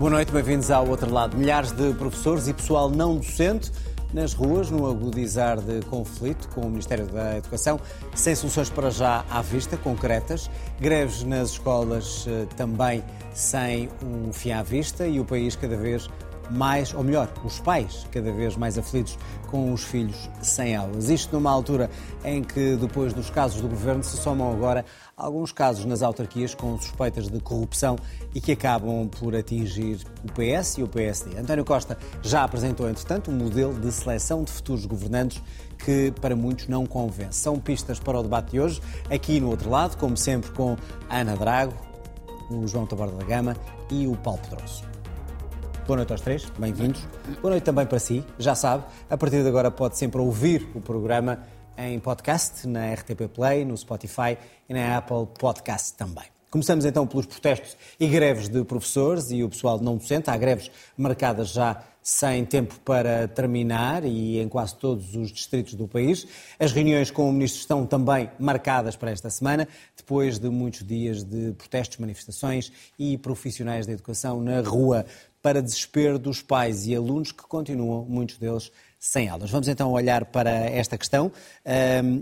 Boa noite, bem-vindos ao outro lado. Milhares de professores e pessoal não docente nas ruas, no agudizar de conflito com o Ministério da Educação, sem soluções para já à vista, concretas. Greves nas escolas eh, também sem um fim à vista e o país cada vez mais, ou melhor, os pais cada vez mais aflitos com os filhos sem aulas. Isto numa altura em que, depois dos casos do governo, se somam agora alguns casos nas autarquias com suspeitas de corrupção e que acabam por atingir o PS e o PSD. António Costa já apresentou, entretanto, um modelo de seleção de futuros governantes que para muitos não convence. São pistas para o debate de hoje, aqui no outro lado, como sempre, com Ana Drago, o João Taborda da Gama e o Paulo Pedroso. Boa noite aos três, bem-vindos. Boa noite também para si. Já sabe, a partir de agora pode sempre ouvir o programa em podcast, na RTP Play, no Spotify e na Apple Podcast também. Começamos então pelos protestos e greves de professores e o pessoal não docente. Há greves marcadas já sem tempo para terminar e em quase todos os distritos do país. As reuniões com o Ministro estão também marcadas para esta semana, depois de muitos dias de protestos, manifestações e profissionais da educação na rua para desespero dos pais e alunos que continuam, muitos deles, sem aulas. Vamos então olhar para esta questão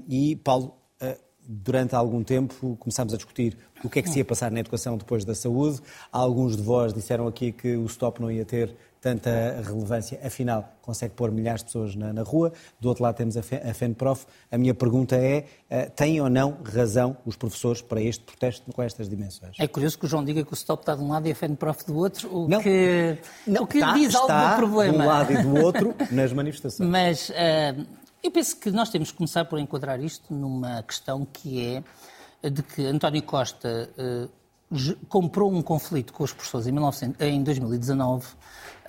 e, Paulo, uh, durante algum tempo começámos a discutir o que é que se ia passar na educação depois da saúde. Alguns de vós disseram aqui que o stop não ia ter tanta relevância, afinal, consegue pôr milhares de pessoas na, na rua. Do outro lado temos a, FENPROF. A minha pergunta é, uh, têm ou não razão os professores para este protesto com estas dimensões? É curioso que o João diga que o STOP está de um lado e a FENPROF do outro, o não, que, não, o que está, diz algo do problema. de um lado e do outro nas manifestações. Mas uh, eu penso que nós temos que começar por enquadrar isto numa questão que é de que António Costa uh, comprou um conflito com os professores em, 1900, em 2019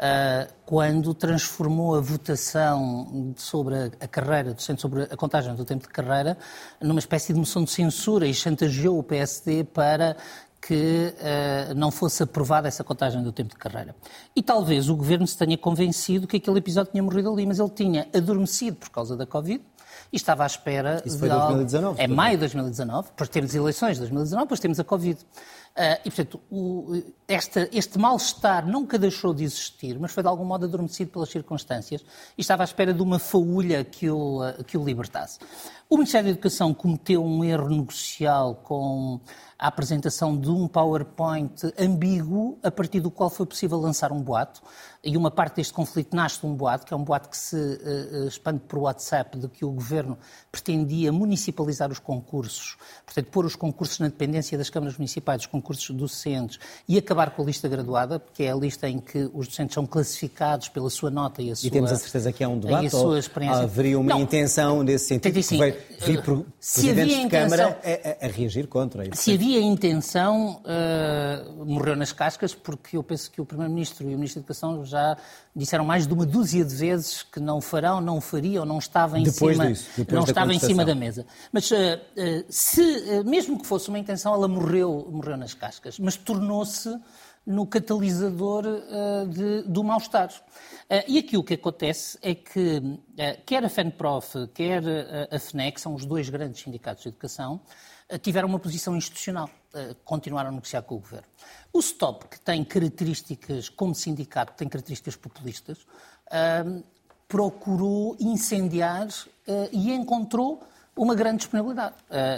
ah, quando transformou a votação sobre a carreira, sobre a contagem do tempo de carreira, numa espécie de moção de censura e chantageou o PSD para que uh, não fosse aprovada essa contagem do tempo de carreira. E talvez o governo se tenha convencido que aquele episódio tinha morrido ali, mas ele tinha adormecido por causa da Covid e estava à espera Isso de foi 2019. É maio de 2019, depois temos eleições de 2019, depois temos a Covid. Uh, e, portanto, o, esta, este mal-estar nunca deixou de existir, mas foi de algum modo adormecido pelas circunstâncias e estava à espera de uma faúlha que o, que o libertasse. O Ministério da Educação cometeu um erro negocial com a apresentação de um PowerPoint ambíguo, a partir do qual foi possível lançar um boato. E uma parte deste conflito nasce de um boato, que é um boato que se uh, expande por WhatsApp, de que o governo pretendia municipalizar os concursos, portanto, pôr os concursos na dependência das câmaras municipais, os concursos docentes, e acabar com a lista graduada, que é a lista em que os docentes são classificados pela sua nota e a sua. E temos a certeza que é um debate? Ou haveria uma Não, intenção nesse sentido? Que veio, vir por presidentes de Câmara a, a, a, reagir contra isso? Se havia intenção, uh, morreu nas cascas, porque eu penso que o Primeiro-Ministro e o Ministro da Educação já disseram mais de uma dúzia de vezes que não farão, não fariam, não estava em depois cima, disso, não estava em cima da mesa. Mas uh, uh, se, mesmo que fosse uma intenção, ela morreu, morreu nas cascas, mas tornou-se no catalisador de, do mal-estar. e aqui o que acontece é que quer a FENPROF, quer a FNEC, são os dois grandes sindicatos de educação, tiveram uma posição institucional, continuaram a negociar com o governo. O STOP, que tem características, como sindicato, tem características populistas, procurou incendiar e encontrou uma grande disponibilidade.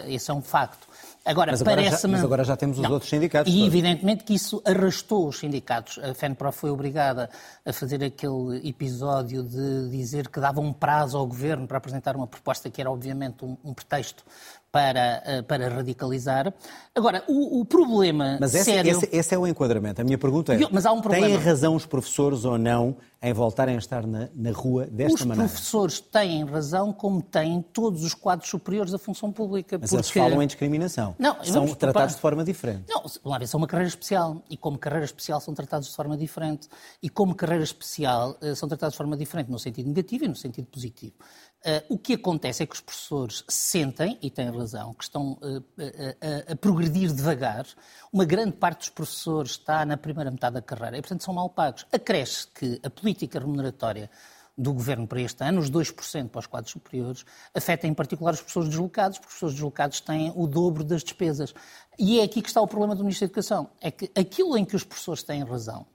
esse é um facto. Agora, mas, agora já, mas agora já temos os não. outros sindicatos. E todos. evidentemente que isso arrastou os sindicatos. A FENPRO foi obrigada a fazer aquele episódio de dizer que dava um prazo ao governo para apresentar uma proposta que era obviamente um, um pretexto para, eh, para radicalizar. Agora, o, o problema mas esse, sério... Esse, esse, é o enquadramento. A minha pergunta é, mas há um problema... têm razão os professores ou não em voltarem a estar na, na rua desta os maneira? Os professores têm razão, como têm todos os quadros superiores da função pública. Mas porque... eles falam em discriminação. Não, são tratados de forma diferente. Não, vamos ver, são uma carreira especial. E como carreira especial são tratados de forma diferente. E como carreira especial eh, são tratados de forma diferente no sentido negativo e no sentido positivo. Uh, o que acontece é que os professores sentem, e têm razão, que estão uh, uh, a progredir devagar. Uma grande parte dos professores está na primeira metade da carreira e, portanto, são mal pagos. Acresce que a política remuneratória do governo para este ano, os 2% para os quadros superiores, afeta em particular os professores deslocados, porque os professores deslocados têm o dobro das despesas. E é aqui que está o problema do Ministro da Educação. É que aquilo em que os professores têm razão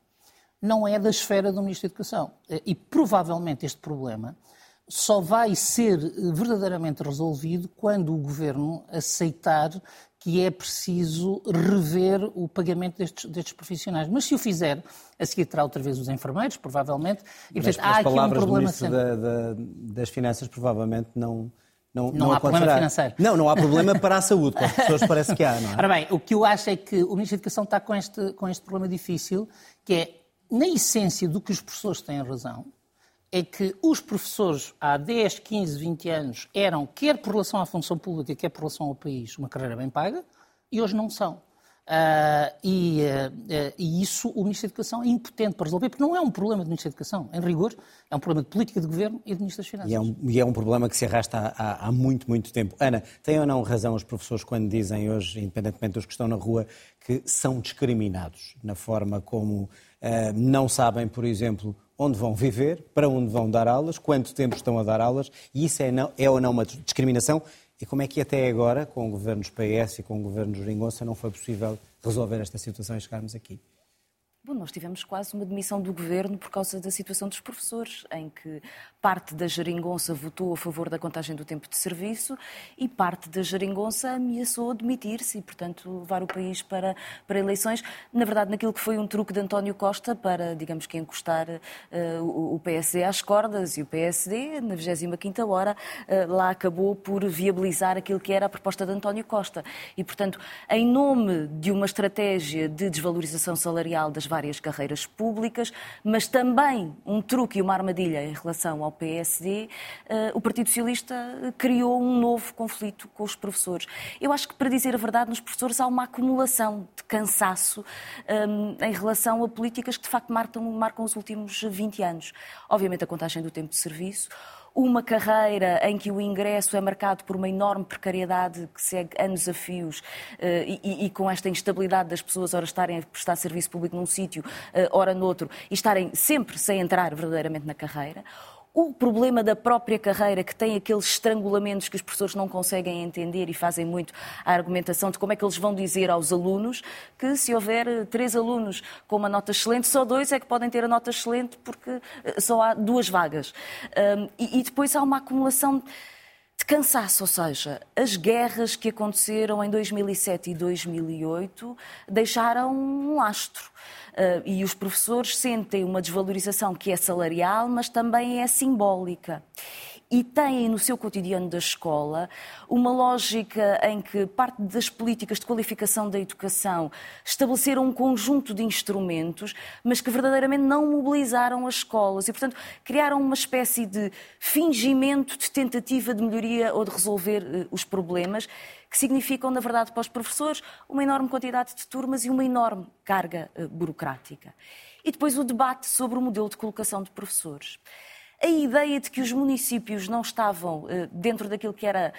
não é da esfera do Ministro da Educação. E provavelmente este problema só vai ser verdadeiramente resolvido quando o Governo aceitar que é preciso rever o pagamento destes, destes, profissionais. Mas se o fizer, a seguir terá outra vez os enfermeiros, provavelmente. E, portanto, há aqui um problema da, da, das Finanças provavelmente não. Não, não, não há problema financeiro. Não, não há problema para a saúde, para as pessoas parece que há, não é? Ora bem, o que eu acho é que o Ministro da Educação está com este, com este problema difícil, que é, na essência do que os professores têm razão, é que os professores há 10, 15, 20 anos eram, quer por relação à função pública, quer por relação ao país, uma carreira bem paga, e hoje não são. Uh, e, uh, e, isso o Ministro da Educação é impotente para resolver, porque não é um problema do Ministro da Educação, em rigor, é um problema de política de governo e de Ministro das Finanças. E é um, e é um problema que se arrasta há, há, muito, muito tempo. Ana, têm ou não razão os professores quando dizem hoje, independentemente dos que estão na rua, que são discriminados na forma como uh, não sabem, por exemplo, onde vão viver, para onde vão dar aulas, quanto tempo estão a dar aulas, e isso é, não, é ou não uma discriminação? E como é que até agora, com governos PS e com governos Geringonça, não foi possível resolver esta situação e chegarmos aqui? Bom, nós tivemos quase uma demissão do governo por causa da situação dos professores, em que parte da geringonça votou a favor da contagem do tempo de serviço e parte da geringonça ameaçou demitir-se e, portanto, levar o país para, para eleições. Na verdade, naquilo que foi um truque de António Costa para, digamos que, encostar uh, o, PSD às cordas e o PSD, na 25ª hora, uh, lá acabou por viabilizar aquilo que era a proposta de António Costa. E, portanto, em nome de uma estratégia de desvalorização salarial das várias carreiras públicas, mas também um truque e uma armadilha em relação ao PSD, eh, o Partido Socialista criou um novo conflito com os professores. Eu acho que, para dizer a verdade, nos professores há uma acumulação de cansaço eh, em relação a políticas que, de facto, marcam, marcam os últimos 20 anos. Obviamente, a contagem do tempo de serviço, uma carreira em que o ingresso é marcado por uma enorme precariedade que segue anos a fios eh, e, e, com esta instabilidade das pessoas, ora estarem a prestar serviço público num sítio, eh, ora noutro, e estarem sempre sem entrar verdadeiramente na carreira o problema da própria carreira, que tem aqueles estrangulamentos que os professores não conseguem entender e fazem muito a argumentação de como é que eles vão dizer aos alunos que se houver eh, três alunos com uma nota excelente, só dois é que podem ter a nota excelente porque eh, só há duas vagas. e, depois há uma acumulação de cansaço, ou seja, as guerras que aconteceram em 2007 e 2008 deixaram um lastro. Uh, e os professores sentem uma desvalorização que é salarial, mas também é simbólica e têm no seu cotidiano da escola uma lógica em que parte das políticas de qualificação da educação estabeleceram um conjunto de instrumentos, mas que verdadeiramente não mobilizaram as escolas e, portanto, criaram uma espécie de fingimento de tentativa de melhoria ou de resolver uh, os problemas que significam, na verdade, para os professores, uma enorme quantidade de turmas e uma enorme carga uh, burocrática. E depois o debate sobre o modelo de colocação de professores a ideia de que os municípios não estavam uh, dentro daquilo que era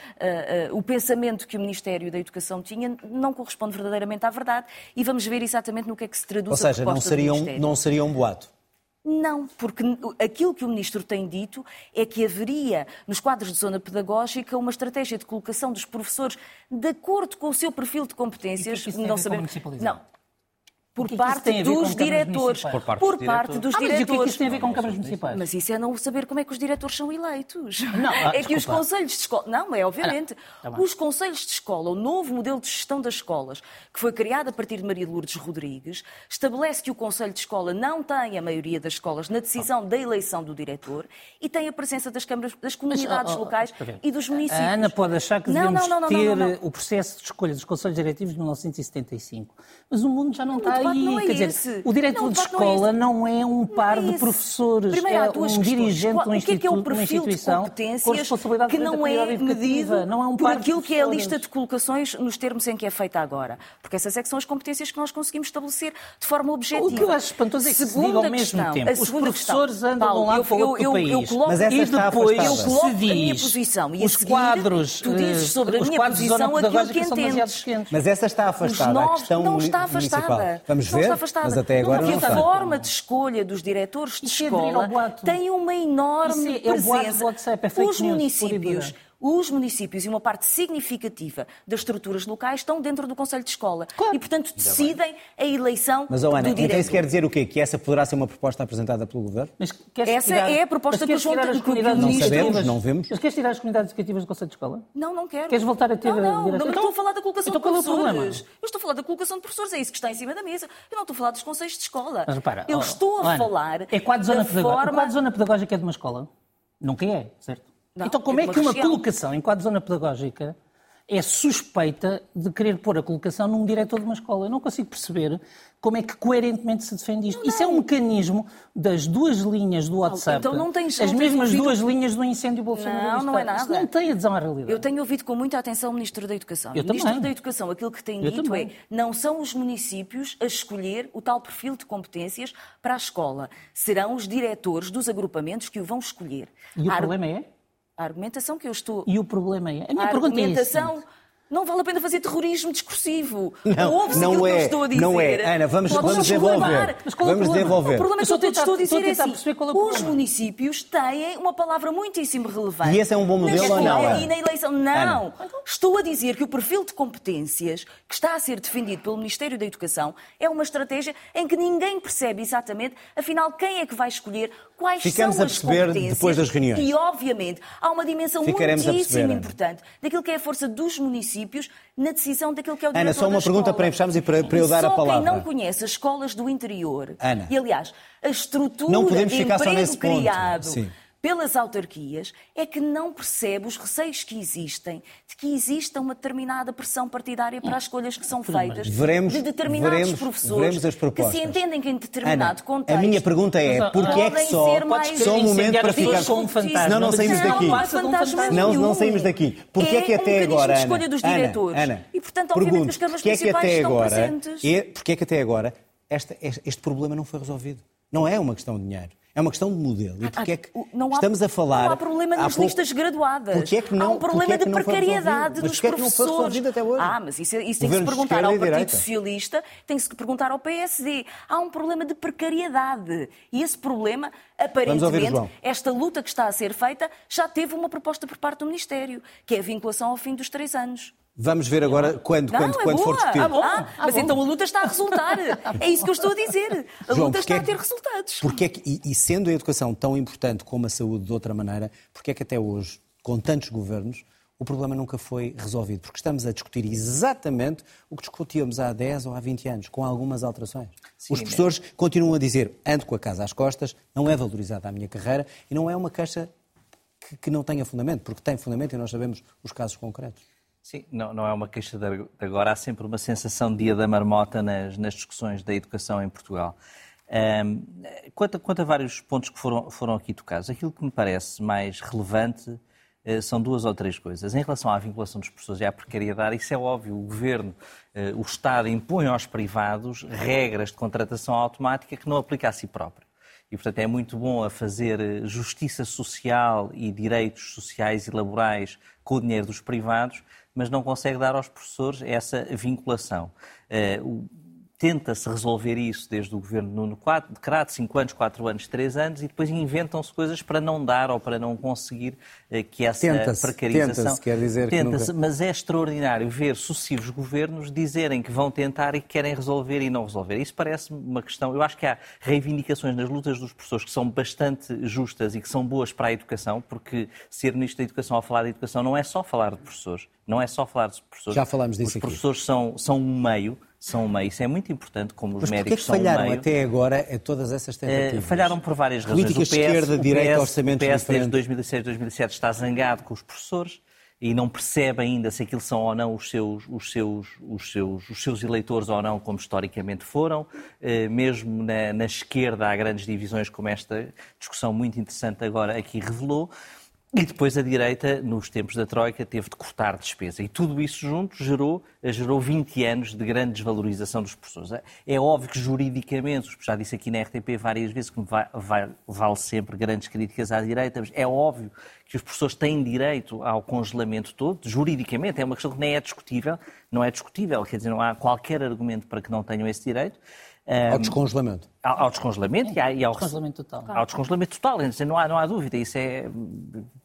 uh, uh, o pensamento que o Ministério da Educação tinha não corresponde verdadeiramente à verdade e vamos ver exatamente no que é que se traduz Ou seja, não seria, um, não seria um boato. Não, porque aquilo que o Ministro tem dito é que haveria, nos quadros de zona pedagógica, uma estratégia de colocação dos professores de acordo com o seu perfil de competências. E que é que não sabemos. Não, por parte dos diretores. Por parte, dos ah, diretores. Mas o que é que isso tem a ver com câmaras municipais? Mas isso é não saber como é que os diretores são eleitos. Não, ah, é que os conselhos de escola. Não, é obviamente. Ah, não. Tá os conselhos de escola, o novo modelo de gestão das escolas, que foi criado a partir de Maria Lourdes Rodrigues, estabelece que o conselho de escola não tem a maioria das escolas na decisão da eleição do diretor e tem a presença das câmaras, das comunidades Mas, oh, oh, locais e dos municípios. A Ana pode achar que devemos não, não, ter o processo de escolha dos conselhos diretivos de 1975. Mas o mundo já não, está aí. Não é Quer esse. dizer, o diretor não, de escola não é, não é um par de professores, Primeiro, é um dirigente de uma, que é que é o perfil de competências que não é medido não é um por aquilo que é a lista de colocações nos termos em que é feita agora. Porque essas é que são as competências que nós conseguimos estabelecer de forma objetiva. O que eu acho espantoso é que se diga ao mesmo questão, tempo. Os professores questão, andam Paulo, de um lado para o outro eu, país. Eu, eu coloco, Mas e depois eu coloco se diz, a minha posição. E os seguir, quadros, tu dizes sobre a minha posição aquilo que entendes. Mas essa está afastada. A questão não está afastada. Vamos ver, mas até agora não a forma de escolha dos diretores de Isso escola é tem uma enorme Isso é, presença. É o WhatsApp, é Os municípios os municípios e uma parte significativa das estruturas locais estão dentro do Conselho de Escola. Claro. E, portanto, decidem a eleição Mas, oh, Ana, do diretor. então isso quer dizer o quê? Que essa poderá ser uma proposta apresentada pelo Governo? Mas Essa tirar, é a proposta mas que tirar as comunidades Não sabemos, não vemos. Mas queres tirar as comunidades educativas do Conselho de Escola? Não, não quero. Queres voltar a ter Não, não, não, Então- estou a falar da colocação então de é professores. Eu estou a falar da colocação de professores, é isso que está em cima da mesa. Eu não estou a falar dos conselhos de escola. Mas repara, eu oh, estou a oh, Ana, falar É quadro zona da pedagógica. forma... O quadro zona pedagógica é de uma escola? Nunca é, certo? Não, então como é é, que uma região. colocação em quadro zona pedagógica é suspeita de querer pôr a colocação num diretor de uma escola? Eu não consigo perceber como é que coerentemente se defende isto. Isso é um mecanismo das duas linhas do WhatsApp, então não tens- as não mesmas ouvido- duas linhas do incêndio bolsonarista. Não, não é nada. Isso não tem adesão à realidade. Eu tenho ouvido com muita atenção o Ministro da Educação. Eu o Ministro também. da Educação, aquilo que tem Eu dito também. é não são os municípios a escolher o tal perfil de competências para a escola. Serão os diretores dos agrupamentos que o vão escolher. E o ar- problema é? A argumentação que eu estou... E o problema é? A minha a pergunta é argumentação... Não vale a pena fazer terrorismo discursivo. Não, Ouve-se não aquilo que eu é, estou a dizer. não é. Ana, vamos- desenvolver. reclamar. Mas qual é o Vamos problema? desenvolver. O problema que eu estou a tentar- estou a estou a dizer é tentar assim, perceber qual é os problema. municípios têm uma palavra muitíssimo relevante. E esse é um bom modelo ou não? E na eleição, não. Ana. Estou a dizer que o perfil de competências que está a ser defendido pelo Ministério da Educação é uma estratégia em que ninguém percebe exatamente, afinal, quem é que vai escolher, quais Ficamos são a as perceber competências. depois das reuniões. E, obviamente, há uma dimensão Ficaremos muitíssimo importante daquilo que é a força dos municípios na decisão daquilo que é o Ana, diretor só uma pergunta para fecharmos e para- para eu dar a palavra. quem não conhece as escolas do interior, Ana. e aliás, a estrutura Não podemos de ficar só emprego nesse ponto. criado Sim. Pelas autarquias, é que não percebe os receios que existem de que exista uma determinada pressão partidária para as escolhas que são feitas Veremos- de determinados veremos- professores veremos as que se entendem que em determinado Ana, contexto a minha pergunta é, Mas, porquê é que podem só, ser mais só um momento para ficar... com um fantasma. Senão não saímos Não, daqui. Não Não, não saímos daqui. Porquê é que um até mecanismo agora, de Ana, escolha dos Ana, diretores. Ana, e, portanto, obviamente, que as câmaras é que municipais até estão agora, presentes. é, porquê é que até agora esta- este, este problema não foi resolvido? Não é uma questão de dinheiro. É uma questão de modelo. E porquê é que Ah, não há, estamos a falar... Não há problema nas pouco- listas graduadas. Porquê é que não- há um porquê problema é que de precariedade dos é que professores. resolvido até hoje? Ah, mas isso, isso tem que se perguntar ao Partido direita. Socialista, tem que se perguntar ao PSD. Há um problema de precariedade. E esse problema, aparentemente, esta luta que está a ser feita, já teve uma proposta por parte do Ministério, que é a vinculação ao fim dos três anos. Vamos ver agora quando, Não, quando, é quando boa. for discutido. Ah, bom. Ah, mas bom. então a luta está a resultar. É isso que eu estou a dizer. A João, luta está é a ter resultados. Porque é que, e, e sendo a educação tão importante como a saúde de outra maneira, porque é que até hoje, com tantos governos, o problema nunca foi resolvido? Porque estamos a discutir exatamente o que discutíamos há 10 ou há 20 anos, com algumas alterações. Os professores continuam a dizer, ando com a casa às costas, não é valorizada a minha carreira e não é uma queixa que, que não tenha fundamento, porque tem fundamento e nós sabemos os casos concretos. Sim, não, não é uma queixa de agora, há sempre uma sensação de dia da marmota nas, nas discussões da educação em Portugal. Ahm, quanto, quanto a vários pontos que foram, foram aqui tocados, aquilo que me parece mais relevante eh, são duas ou três coisas. Em relação à vinculação dos professores e à precariedade, isso é óbvio, o Governo, eh, o Estado impõe aos privados regras de contratação automática que não aplica a si próprio. E, portanto, é muito bom a fazer eh, justiça social e direitos sociais e laborais com o dinheiro dos privados, mas não consegue dar aos professores essa vinculação. O- Tenta-se resolver isso desde o governo Nuno de 5 anos, 4 anos, 3 anos, e depois inventam-se coisas para não dar ou para não conseguir eh, que essa precarização... tenta-se, quer dizer que Tenta-se, nunca- mas é extraordinário ver sucessivos governos dizerem que vão tentar e que querem resolver e não resolver. Isso parece-me uma questão. Eu acho que há reivindicações nas lutas dos professores que são bastante justas e que são boas para a educação, porque ser ministro da Educação ao falar de educação não é só falar de professores, não é só falar de professores. Já falámos disso Os aqui. professores são, são um meio, são um meio. Isso é muito importante, como os Mas é médicos são um falharam meio. até agora a todas essas Eh, tentativas? falharam por várias razões. Políticas o PS, esquerda, o direita, PS, orçamentos o PS desde diferentes. 2006, 2007 está zangado com os professores e não percebe ainda se aquilo são ou não os seus, os seus, os seus, os seus eleitores ou não, como historicamente foram. Eh, Mesmo na, na esquerda há grandes divisões, como esta discussão muito interessante agora aqui revelou. E depois a direita, nos tempos da Troika, teve de cortar despesa. E tudo isso junto gerou, gerou 20 anos de grande desvalorização dos professores. É óbvio que juridicamente, já disse aqui na RTP várias vezes que vai, vai, vale sempre grandes críticas à direita, mas é óbvio que os professores têm direito ao congelamento todo, juridicamente, é uma questão que nem é discutível, não é discutível, quer dizer, não há qualquer argumento para que não tenham esse direito. Um, ao descongelamento. Ao, ao descongelamento e, ao, descongelamento total. Ao descongelamento total, não há, não há dúvida. Isso é,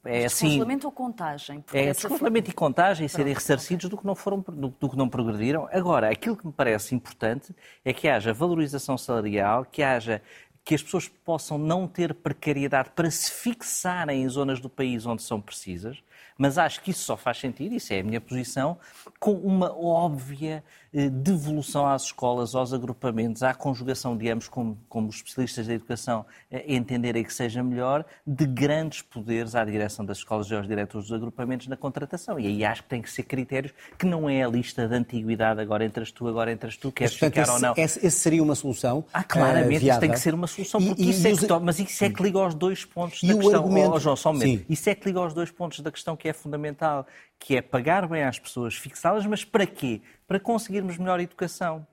é assim. Descongelamento ou contagem? É descongelamento e contagem e serem ressarcidos do que, não foram, do, do, que não progrediram. Agora, aquilo que me parece importante é que haja valorização salarial, que haja que as pessoas possam não ter precariedade para se fixarem em zonas do país onde são precisas, mas acho que isso só faz sentido, isso é a minha posição, com uma óbvia devolução às escolas, aos agrupamentos, à conjugação de ambos, como, como os especialistas da educação eh, entenderem que seja melhor, de grandes poderes à direção das escolas e aos diretores dos agrupamentos na contratação. E aí acho que tem que ser critérios que não é a lista de antiguidade, agora entras tu, agora entras tu, queres portanto, ficar esse, ou não. Esse, seria uma solução Ah, claramente, uh, isso tem que ser uma solução, porque e, isso e é que, mas isso é que liga aos dois pontos e da questão. Argumento... Oh, João, só um. Isso é que liga aos dois pontos da questão que é fundamental, que é pagar bem às pessoas, fixá-las, mas para quê? Para conseguirmos melhor educação.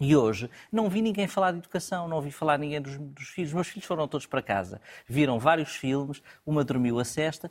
E hoje não vi ninguém falar de educação, não ouvi falar ninguém dos, dos, filhos. Meus filhos foram todos para casa, viram vários filmes, uma dormiu a cesta,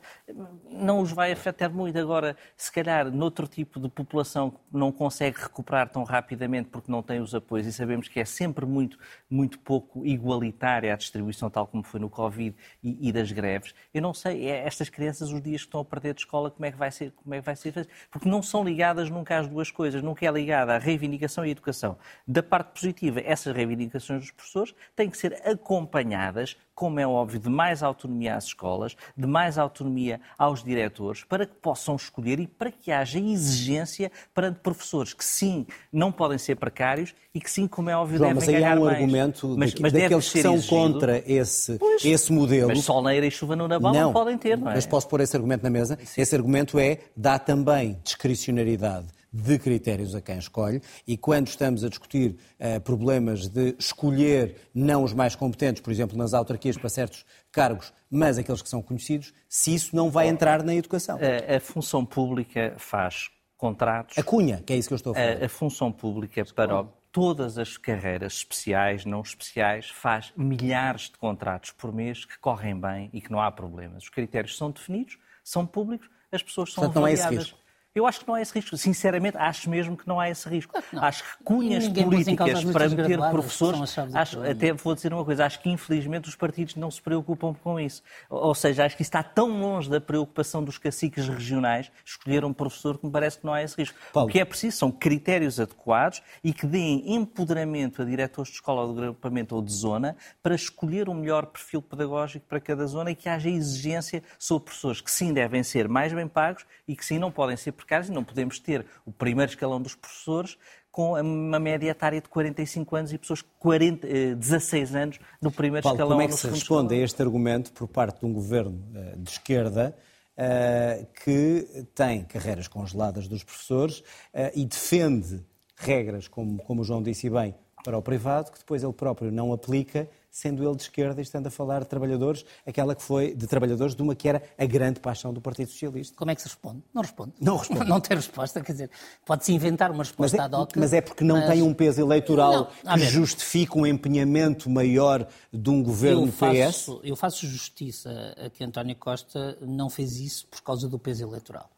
não os vai afetar muito. Agora, se calhar, noutro tipo de população que não consegue recuperar tão rapidamente porque não tem os apoios, e sabemos que é sempre muito, muito pouco igualitária a distribuição, tal como foi no Covid e, e das greves, eu não sei, é, estas crianças, os dias que estão a perder de escola, como é que vai ser, como é que vai ser Porque não são ligadas nunca às duas coisas, nunca é ligada à reivindicação e à educação da parte positiva, essas reivindicações dos professores têm que ser acompanhadas, como é óbvio, de mais autonomia às escolas, de mais autonomia aos diretores, para que possam escolher e para que haja exigência perante professores que, sim, não podem ser precários e que, sim, como é óbvio, João, devem ganhar mais. Mas aí há um argumento mas, mas daqueles que são exigido. contra esse, pois, esse modelo. Mas solneira e chuva no naval não, não podem ter, não é? Mas posso pôr esse argumento na mesa? Sim. Esse argumento é, dá também discricionariedade de critérios a quem escolhe e quando estamos a discutir uh, problemas de escolher não os mais competentes, por exemplo, nas autarquias para certos cargos, mas aqueles que são conhecidos, se isso não vai entrar na educação. A, a função pública faz contratos. A cunha, que é isso que eu estou a falar. A, a função pública para todas as carreiras especiais, não especiais, faz milhares de contratos por mês que correm bem e que não há problemas. Os critérios são definidos, são públicos, as pessoas são Portanto, avaliadas. Não é esse risco. Eu acho que não há esse risco. Sinceramente, acho mesmo que não há esse risco. Não. Acho que cunhas políticas para meter professores. Acho, até vou dizer uma coisa, acho que infelizmente os partidos não se preocupam com isso. Ou seja, acho que isso está tão longe da preocupação dos caciques regionais escolher um professor que me parece que não há esse risco. Paulo. O que é preciso são critérios adequados e que deem empoderamento a diretores de escola ou de agrupamento ou de zona para escolher o melhor perfil pedagógico para cada zona e que haja exigência sobre professores que sim devem ser mais bem pagos e que sim não podem ser precários e não podemos ter o primeiro escalão dos professores com uma média etária de 45 anos e pessoas de 40, 16 anos no primeiro Paulo, escalão. Como é que se responde escalão? a este argumento por parte de um governo eh, de esquerda uh, que tem carreiras congeladas dos professores uh, e defende regras, como, como o João disse bem, para o privado, que depois ele próprio não aplica sendo ele de esquerda e estando a falar de trabalhadores, aquela que foi de trabalhadores de uma que era a grande paixão do Partido Socialista. Como é que se responde? Não responde. Não responde. Não tem resposta, quer dizer, pode-se inventar uma resposta mas é, ad hoc. Mas é porque não mas... tem um peso eleitoral não, que justifique um empenhamento maior de um governo eu faço, PS? Eu faço justiça a que António Costa não fez isso por causa do peso eleitoral.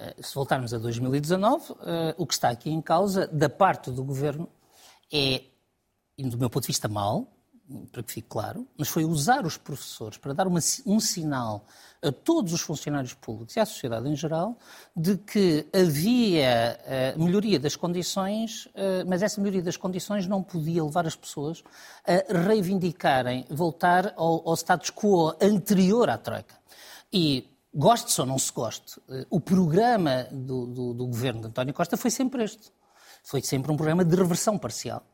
Eh, se voltarmos a 2019, eh, o que está aqui em causa, da parte do governo, é, do meu ponto de vista, mal, para que fique claro, mas foi usar os professores para dar uma, um sinal a todos os funcionários públicos e à sociedade em geral de que havia uh, melhoria das condições, uh, mas essa melhoria das condições não podia levar as pessoas a reivindicarem, voltar ao, ao status quo anterior à Troika. E goste-se ou não se goste, uh, o programa do, do, do governo de António Costa foi sempre este. Foi sempre um programa de reversão parcial.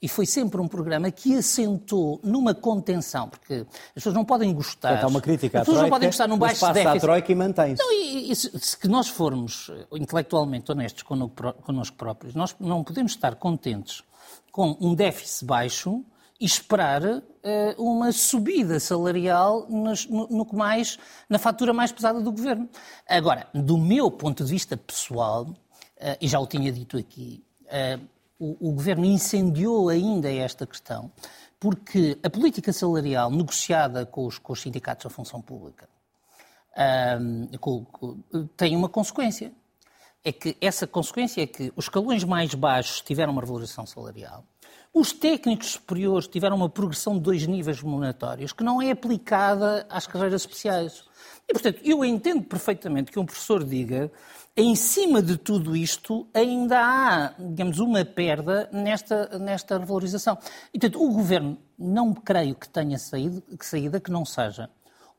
E foi sempre um programa que assentou numa contenção, porque as pessoas não podem gostar. Portanto, há uma crítica à As pessoas não podem gostar num baixo passa déficit. à Troika e mantém-se. Não, e, e se, se nós formos intelectualmente honestos connosco próprios, nós não podemos estar contentes com um déficit baixo e esperar uh, uma subida salarial nos, no, no, que mais, na fatura mais pesada do governo. Agora, do meu ponto de vista pessoal, uh, e já o tinha dito aqui, uh, o, o governo incendiou ainda esta questão, porque a política salarial negociada com os, com os sindicatos da função pública um, com, com, tem uma consequência. É que essa consequência é que os escalões mais baixos tiveram uma revalorização salarial, Os técnicos superiores tiveram uma progressão de dois níveis remuneratórios que não é aplicada às carreiras especiais. E, portanto, eu entendo perfeitamente que um professor diga em cima de tudo isto, ainda há, digamos, uma perda nesta, nesta revalorização. E, portanto, o Governo não creio que tenha saído, que saída que não seja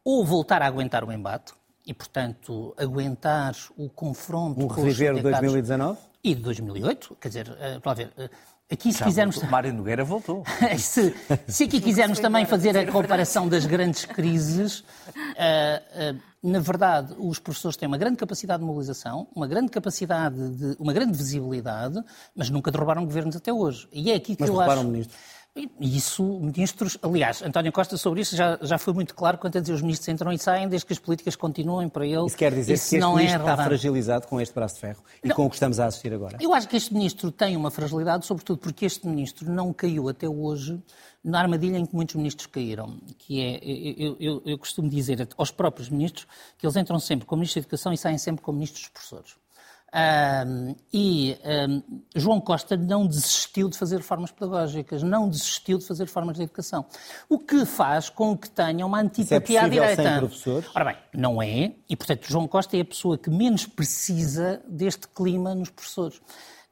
ou voltar a aguentar o embate, e, portanto, aguentar o confronto um com os reviver de 2019? E de 2008, quer dizer, para ver, uh, aqui se Já quisermos... Voltou. Mário Nogueira voltou. se, se, aqui quisermos também fazer a comparação das grandes crises, uh, na verdade, os professores têm uma grande capacidade de mobilização, uma grande capacidade de, uma grande visibilidade, mas nunca derrubaram governos até hoje. E é aqui que mas eu acho... ministro. Isso, ministros, aliás, António Costa sobre isso já, já foi muito claro quanto a dizer os ministros entram e saem desde que as políticas continuem para ele. Isso quer dizer isso que este não é ministro está fragilizado com este braço de ferro e não, com o que estamos a assistir agora? Eu acho que este ministro tem uma fragilidade, sobretudo porque este ministro não caiu até hoje na armadilha em que muitos ministros caíram, que é, eu, eu, eu costumo dizer aos próprios ministros que eles entram sempre como ministros da Educação e saem sempre como ministros dos professores. Um, e um, João Costa não desistiu de fazer reformas pedagógicas, não desistiu de fazer reformas de educação. O que faz com que tenha uma antipatia à direita. Sem professores? Ora bem, não é, e portanto João Costa é a pessoa que menos precisa deste clima nos professores.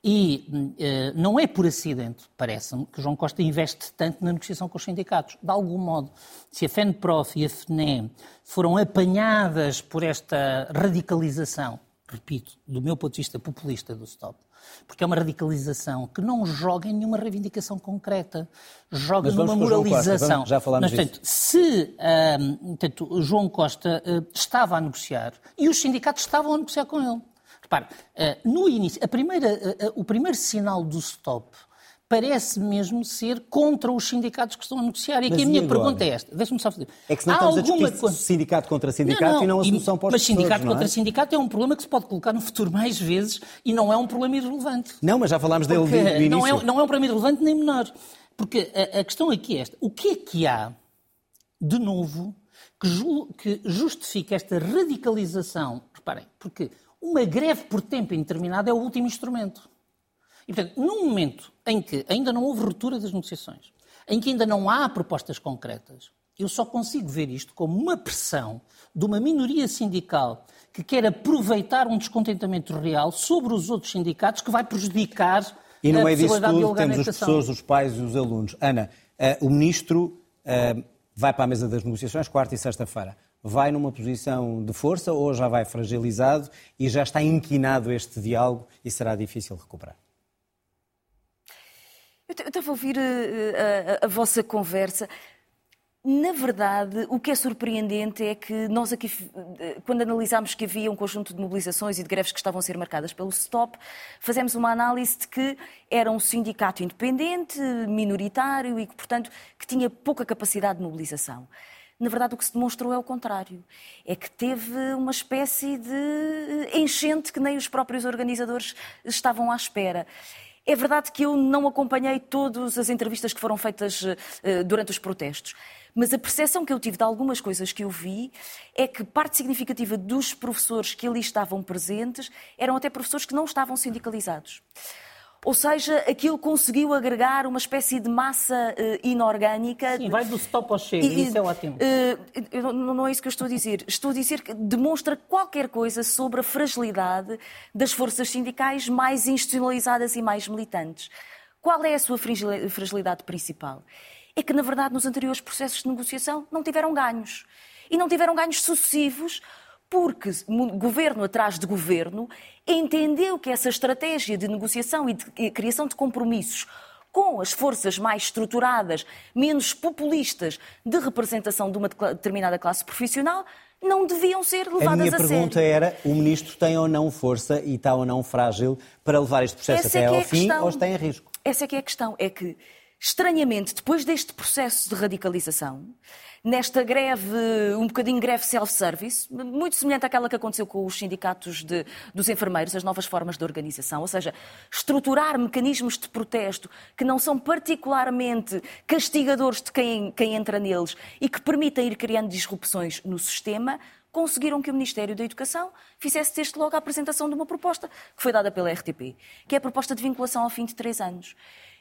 E uh, não é por acidente, parece-me, que João Costa investe tanto na negociação com os sindicatos. De algum modo, se a FENPROF e a FNE foram apanhadas por esta radicalização repito, do meu ponto de vista populista do Stop, porque é uma radicalização que não joga em nenhuma reivindicação concreta, joga numa moralização. Costa, já falámos Mas, portanto, se um, portanto, João Costa uh, estava a negociar e os sindicatos estavam a negociar com ele. Repare, uh, no início, a primeira, uh, o primeiro sinal do Stop parece mesmo ser contra os sindicatos que estão a negociar. E aqui a minha agora? pergunta é esta. Deixa-me só fazer. É que se não estamos alguma... a discutir sindicato contra sindicato não, não. e não a solução para os Mas sindicato contra é? sindicato é um problema que se pode colocar no futuro mais vezes e não é um problema irrelevante. Não, mas já falámos dele de, início. Não é, não é um problema irrelevante nem menor. Porque a, a, questão aqui é esta. O que é que há, de novo, que, ju, que justifica esta radicalização? Reparem, porque uma greve por tempo indeterminado é o último instrumento. E, portanto, num momento em que ainda não houve ruptura das negociações, em que ainda não há propostas concretas, eu só consigo ver isto como uma pressão de uma minoria sindical que quer aproveitar um descontentamento real sobre os outros sindicatos que vai prejudicar e no meio disso tudo, temos os professores, os pais e os alunos. Ana, uh, o ministro uh, vai para a mesa das negociações quarta e sexta-feira. Vai numa posição de força ou já vai fragilizado e já está inquinado este diálogo e será difícil recuperar? Eu estava a ouvir a, eh, a, a, vossa conversa. Na verdade, o que é surpreendente é que nós aqui, eh, quando analisámos que havia um conjunto de mobilizações e de greves que estavam a ser marcadas pelo STOP, fazemos uma análise de que era um sindicato independente, minoritário e que, portanto, que tinha pouca capacidade de mobilização. Na verdade, o que se demonstrou é o contrário. É que teve uma espécie de enchente que nem os próprios organizadores estavam à espera. É verdade que eu não acompanhei todas as entrevistas que foram feitas uh, durante os protestos, mas a percepção que eu tive de algumas coisas que eu vi é que parte significativa dos professores que ali estavam presentes eram até professores que não estavam sindicalizados. Ou seja, aquilo conseguiu agregar uma espécie de massa uh, inorgânica. Sim, vai do stop ao chega, e, isso é ótimo. Uh, não, não é isso que eu estou a dizer. Estou a dizer que demonstra qualquer coisa sobre a fragilidade das forças sindicais mais institucionalizadas e mais militantes. Qual é a sua fragilidade principal? É que, na verdade, nos anteriores processos de negociação não tiveram ganhos. E não tiveram ganhos sucessivos porque governo atrás de governo entendeu que essa estratégia de negociação e de criação de compromissos com as forças mais estruturadas, menos populistas de representação de uma determinada classe profissional, não deviam ser levadas a sério. A minha pergunta era, o ministro tem ou não força e está ou não frágil para levar este processo Essa até é ao fim questão. ou está em risco? Essa é que é a questão. É que, estranhamente, depois deste processo de radicalização, nesta greve, um bocadinho greve self-service, muito semelhante àquela que aconteceu com os sindicatos de, dos enfermeiros, as novas formas de organização, ou seja, estruturar mecanismos de protesto que não são particularmente castigadores de quem, quem entra neles e que permitem ir criando disrupções no sistema, conseguiram que o Ministério da Educação fizesse desde logo a apresentação de uma proposta que foi dada pela RTP, que é a proposta de vinculação ao fim de três anos.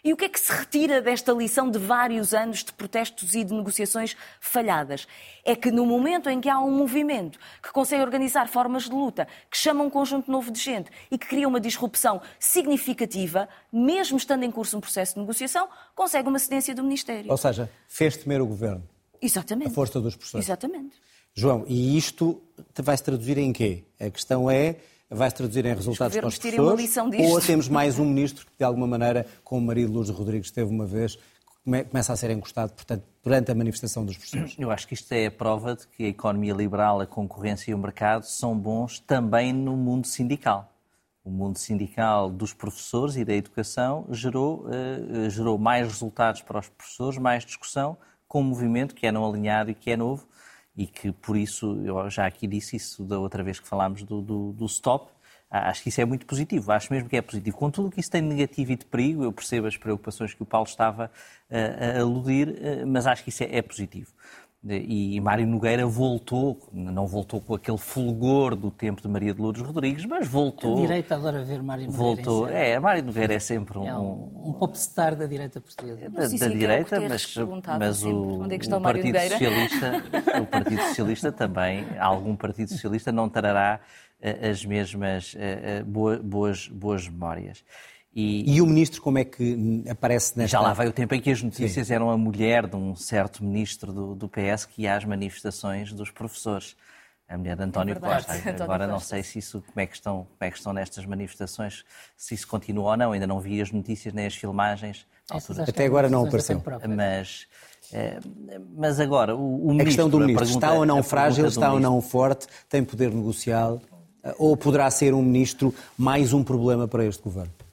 E o que é que se retira desta lição de vários anos de protestos e de negociações falhadas? É que no momento em que há um movimento que consegue organizar formas de luta, que chama um conjunto novo de gente e que cria uma disrupção significativa, mesmo estando em curso um processo de negociação, consegue uma cedência do Ministério. Ou seja, fez temer o governo. Exatamente. A força dos professores. Exatamente. João, e isto vai se traduzir em quê? A questão é vai se traduzir em resultados para os professores? Ou temos mais um ministro que, de alguma maneira, como o marido Lourdes Rodrigues teve uma vez, começa a ser encostado, portanto, durante a manifestação dos professores? Eu acho que isto é a prova de que a economia liberal, a concorrência e o mercado são bons também no mundo sindical. O mundo sindical dos professores e da educação gerou, uh, gerou mais resultados para os professores, mais discussão, com um movimento que é não alinhado e que é novo, e que por isso, eu já aqui disse isso da outra vez que falámos do, do, do stop, acho que isso é muito positivo, acho mesmo que é positivo. Com tudo o que isso tem de negativo e de perigo, eu percebo as preocupações que o Paulo estava a, a aludir, eh, mas acho que isso é, é positivo. E Mário Nogueira voltou, não voltou com aquele fulgor do tempo de Maria de Lourdes Rodrigues, mas voltou. A direita adora ver Mário Nogueira. Voltou. É, Mário Nogueira é sempre um. É um, um popstar da direita portuguesa. Da, da direita, mas, mas o, Onde é que está o, o Partido Socialista, o Partido Socialista também, algum Partido Socialista não trará eh, as mesmas eh, eh, boas, boas memórias. E, e, o ministro, como é que aparece nesta... Já lá vai o tempo em que as notícias Sim. eram a mulher de um certo ministro do, do, PS que ia às manifestações dos professores. A mulher de António é Costa. António Agora não sei se isso, como é, que estão, como é que estão nestas manifestações, se isso continua ou não. Ainda não vi as notícias nem as filmagens. Até agora não apareceu. Mas, mas agora, o, o ministro... A questão do ministro, pergunta, está ou não frágil, está ou não forte, tem poder negocial, ou poderá ser um ministro mais um problema para este governo?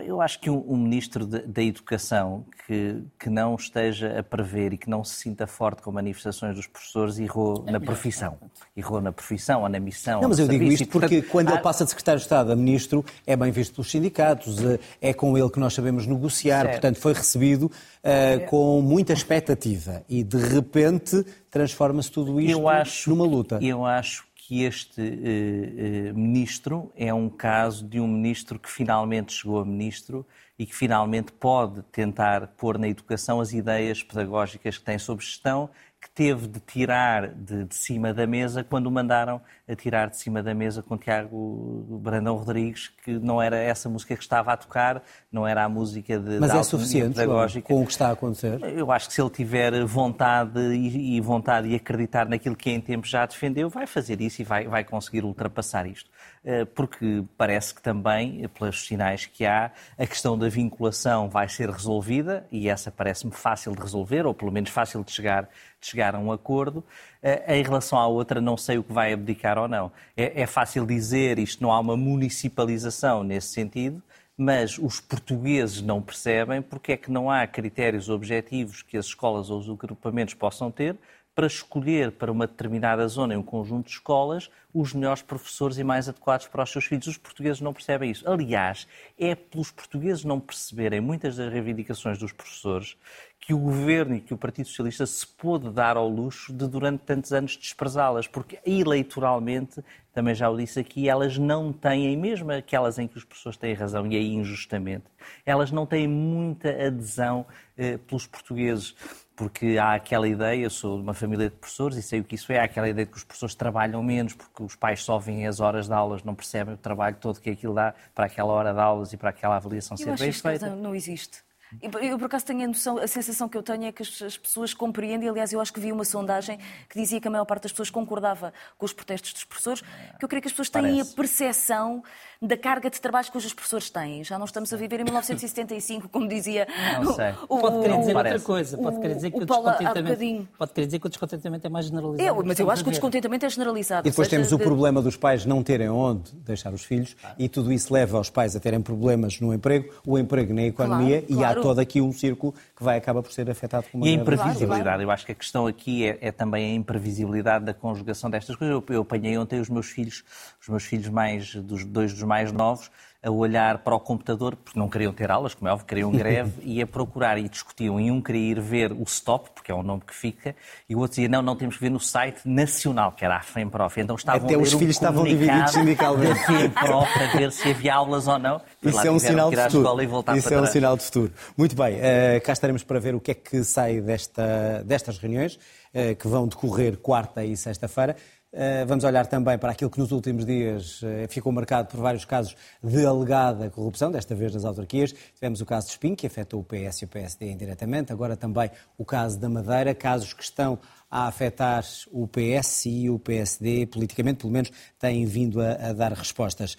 Eu acho que um, um ministro da Educação que, que não esteja a prever e que não se sinta forte com manifestações dos professores errou na profissão. Errou na profissão ou na missão. Não, mas eu digo isto porque portanto, quando há... ele passa de secretário de Estado a ministro é bem visto pelos sindicatos, eh, é com ele que nós sabemos negociar, certo. portanto foi recebido uh, com muita expectativa e de repente transforma-se tudo isto acho, numa luta. Eu acho que este eh, eh, ministro é um caso de um ministro que finalmente chegou a ministro e que finalmente pode tentar pôr na educação as ideias pedagógicas que tem sobre gestão que teve de tirar de, de, cima da mesa quando o mandaram a tirar de cima da mesa com Tiago Brandão Rodrigues, que não era essa música que estava a tocar, não era a música de Mas de é suficiente pedagógica. com o que está a acontecer? Eu acho que se ele tiver vontade e, e vontade e acreditar naquilo que em tempo já defendeu, vai fazer isso e vai, vai conseguir ultrapassar isto. Eh, porque parece que também, pelos sinais que há, a questão da vinculação vai ser resolvida e essa parece-me fácil de resolver, ou pelo menos fácil de chegar, de chegar a um acordo. Eh, em relação à outra, não sei o que vai abdicar ou não. É, é fácil dizer, isto não há uma municipalização nesse sentido, mas os portugueses não percebem porque é que não há critérios objetivos que as escolas ou os agrupamentos possam ter para escolher para uma determinada zona, em um conjunto de escolas, os melhores professores e mais adequados para os seus filhos. Os portugueses não percebem isso. Aliás, é pelos portugueses não perceberem muitas das reivindicações dos professores que o governo e que o Partido Socialista se pôde dar ao luxo de, durante tantos anos, desprezá-las, porque eleitoralmente, também já o disse aqui, elas não têm, mesmo aquelas em que os professores têm razão, e aí injustamente, elas não têm muita adesão eh, pelos portugueses porque há aquela ideia, eu sou de uma família de professores e sei o que isso é, há aquela ideia de que os professores trabalham menos porque os pais só vêm as horas de aulas, não percebem o trabalho todo que aquilo dá para aquela hora de aulas e para aquela avaliação eu ser bem feita. Não existe. Eu, por acaso, tenho a noção, a sensação que eu tenho é que as, as, pessoas compreendem. Aliás, eu acho que vi uma sondagem que dizia que a maior parte das pessoas concordava com os protestos dos professores, que eu creio que as pessoas têm Parece. a percepção da carga de trabalhos que os professores têm. Já não estamos a viver em 1975, como dizia não sei. O, pode querer dizer outra coisa. Pode querer dizer que o, o descontentamento, pode querer dizer que o descontentamento é mais generalizado. Eu, mas eu acho que o descontentamento é generalizado. E depois seja, temos o problema dos pais não terem onde deixar os filhos ah. e tudo isso leva aos pais a terem problemas no emprego, o emprego na economia claro, e claro. há todo aqui um círculo que vai acabar por ser afetado por uma E a imprevisibilidade. Claro, eu acho que a questão aqui é, é, também a imprevisibilidade da conjugação destas coisas. Eu, eu apanhei ontem os meus filhos, os meus filhos mais, dos dois dos mais novos, a olhar para o computador, porque não queriam ter aulas, como é óbvio, queriam greve, e a procurar e discutiam. E um queria ir ver o STOP, porque é o nome que fica, e o outro dizia, não, não temos que ver no site nacional, que era a FEMPROF. Então estavam Até os um filhos estavam divididos sindicalmente. da FEMPROF para ver se havia aulas ou não. Isso é um sinal de futuro. Isso é um sinal de futuro. Muito bem, eh, cá estaremos para ver o que é que sai desta, destas reuniões, eh, que vão decorrer quarta e sexta-feira. Eh, vamos olhar também para aquilo que nos últimos dias eh, ficou marcado por vários casos de alegada corrupção, desta vez nas autarquias. Tivemos o caso de Espinho, que afetou o PS e o PSD indiretamente, agora também o caso da Madeira, casos que estão a afetar o PS e o PSD politicamente, pelo menos têm vindo a, a dar respostas.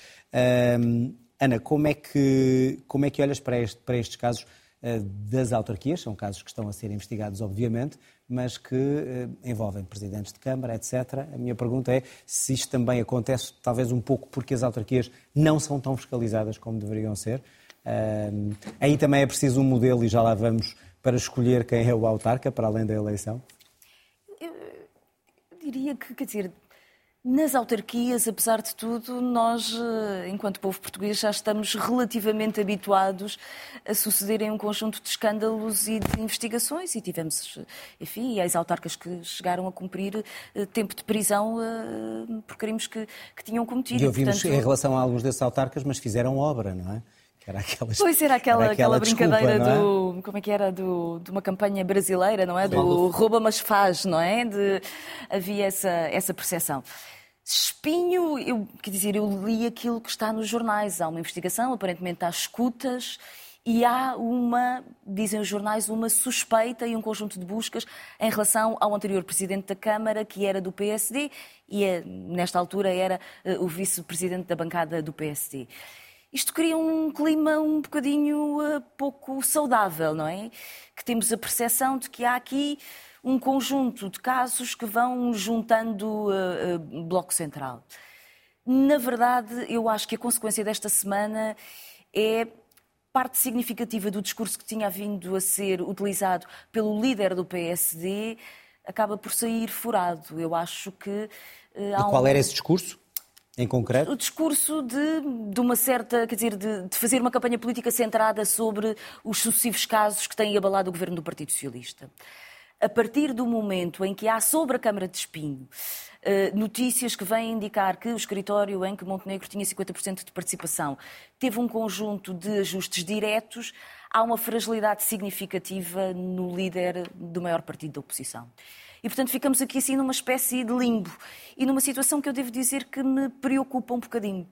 Ana, como é que, como é que olhas para, este- para estes casos das autarquias? São casos que estão a ser investigados, obviamente, mas que eh, envolvem presidentes de Câmara, etc. A minha pergunta é se isto também acontece, talvez um pouco porque as autarquias não são tão fiscalizadas como deveriam ser. Ahm, aí também é preciso um modelo, e já lá vamos, para escolher quem é o autarca, para além da eleição. Eu diria que, quer dizer, nas autarquias, apesar de tudo, nós, eh, enquanto povo português, já estamos relativamente habituados a sucederem um conjunto de escândalos e de investigações e tivemos, enfim, ex-autarcas que chegaram a cumprir eh, tempo de prisão eh, por crimes que, que tinham cometido. E ouvimos Portanto, em relação a alguns desses autarcas, mas fizeram obra, não é? Que era aquela, Pois era aquela, aquela, desculpa, brincadeira não é? do. Como é que era? Do, de uma campanha brasileira, não é? Do rouba, mas faz, não é? De, havia essa, essa percepção. Espinho, eu, quer dizer, eu li aquilo que está nos jornais. Há uma investigação, aparentemente há escutas e há uma, dizem os jornais, uma suspeita e um conjunto de buscas em relação ao anterior presidente da Câmara, que era do PSD e eh, nesta altura era eh, o vice-presidente da bancada do PSD. Isto cria um clima um bocadinho eh, pouco saudável, não é? Que temos a percepção de que há aqui um conjunto de casos que vão juntando eh, eh, Bloco Central. Na verdade, eu acho que a consequência desta semana é parte significativa do discurso que tinha vindo a ser utilizado pelo líder do PSD acaba por sair furado. Eu acho que há E qual um- era esse discurso, em concreto? o discurso de, de uma certa, quer dizer, de, de fazer uma campanha política centrada sobre os sucessivos casos que têm abalado o governo do Partido Socialista. A partir do momento em que há sobre a Câmara de Espinho eh, notícias que vêm indicar que o escritório em que Montenegro tinha 50% de participação teve um conjunto de ajustes diretos, há uma fragilidade significativa no líder do maior partido da oposição. E, portanto, ficamos aqui assim numa espécie de limbo e numa situação que eu devo dizer que me preocupa um bocadinho.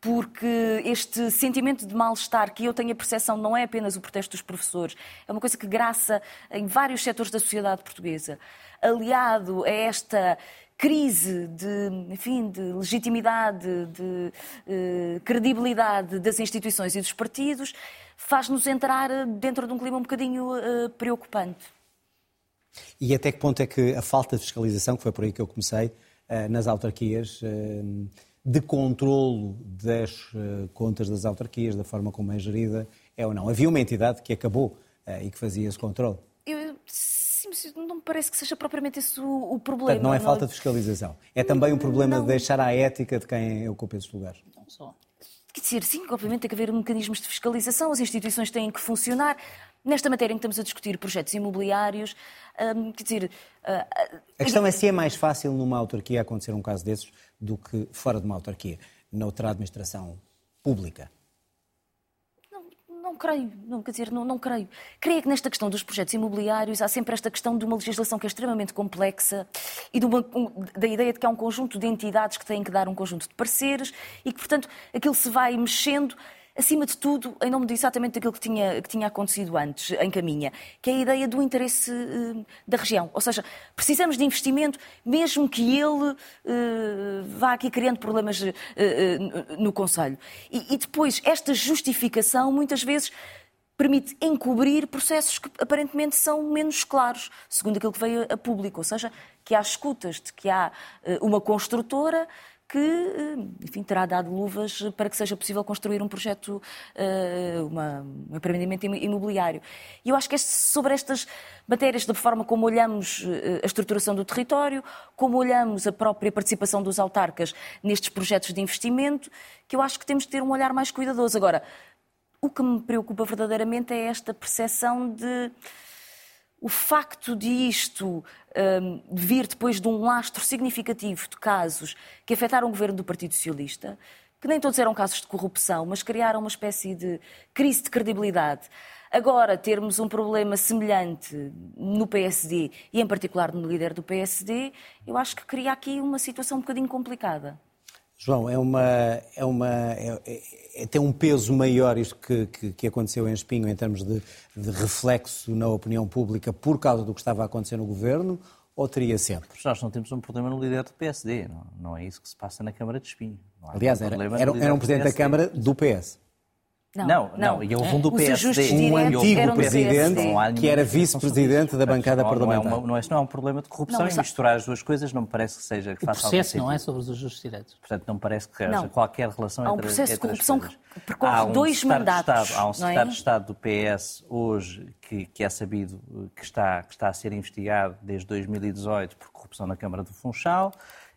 Porque este sentimento de mal-estar que eu tenho a percepção não é apenas o protesto dos professores, é uma coisa que graça em vários setores da sociedade portuguesa, aliado a esta crise de, enfim, de legitimidade, de eh, credibilidade das instituições e dos partidos, faz-nos entrar eh, dentro de um clima um bocadinho eh, preocupante. E até que ponto é que a falta de fiscalização, que foi por aí que eu comecei, eh, nas autarquias, eh, de controlo das eh, contas das autarquias, da forma como é gerida, é ou não? Havia uma entidade que acabou e que fazia esse controle. Eu, sim, não me parece que seja propriamente esse o, o problema. Portanto, não é falta de fiscalização. É também um problema de deixar à ética de quem ocupa esses lugares. Não só. Quer dizer, sim, obviamente tem que haver mecanismos de fiscalização, as instituições têm que funcionar. Nesta matéria em que estamos a discutir projetos imobiliários, hum, quer dizer. ah, A questão é se é mais fácil numa autarquia acontecer um caso desses do que fora de uma autarquia, noutra administração pública. Não, não creio, não, quer dizer, não, não creio. Creio que nesta questão dos projetos imobiliários há sempre esta questão de uma legislação que é extremamente complexa e uma- um- da ideia de que há um conjunto de entidades que têm que dar um conjunto de pareceres e que, portanto, aquilo se vai mexendo, acima de tudo, em nome de exatamente daquilo que tinha, que tinha acontecido antes, em caminha, que é a ideia do interesse eh, da região. Ou seja, precisamos de investimento, mesmo que ele eh, vá aqui criando problemas eh, no- Conselho. E, e depois, esta justificação, muitas vezes, permite encobrir processos que aparentemente são menos claros, segundo aquilo que veio a público. Ou seja, que há escutas de que há uma construtora que, eh, enfim, terá dado luvas para que seja possível construir um projeto, eh, uma, um empreendimento imobiliário. E eu acho que é sobre estas matérias, da forma como olhamos eh, a estruturação do território, como olhamos a própria participação dos autarcas nestes projetos de investimento, que eu acho que temos que ter um olhar mais cuidadoso. Agora, o que me preocupa verdadeiramente é esta percepção de o facto de isto um, vir depois de um lastro significativo de casos que afetaram o governo do Partido Socialista, que nem todos eram casos de corrupção, mas criaram uma espécie de crise de credibilidade. Agora, termos um problema semelhante no PSD e, em particular, no líder do PSD, eu acho que cria aqui uma situação um bocadinho complicada. João, é uma, é uma, é, é, é tem um peso maior isto que, que, que, aconteceu em Espinho em termos de, de, reflexo na opinião pública por causa do que estava a acontecer no governo ou teria sempre? Nós não temos um problema no líder do PSD, não, não é isso que se passa na Câmara de Espinho. Aliás, era, era, era um presidente da Câmara do PS. Não, não, não, e houve um do PSD. Um antigo presidente que era vice-presidente da bancada parlamentar. Não é, uma, não, é, não é um problema de corrupção não, e misturar as duas coisas não me parece que seja que o faça processo não é sobre os ajustes diretos. Portanto, não me parece que haja qualquer relação entre Há um processo de corrupção que percorre um dois mandatos. Estado, há um secretário é? de Estado do PS hoje que, que é sabido que está, que está a ser investigado desde 2018 por corrupção na Câmara do Funchal.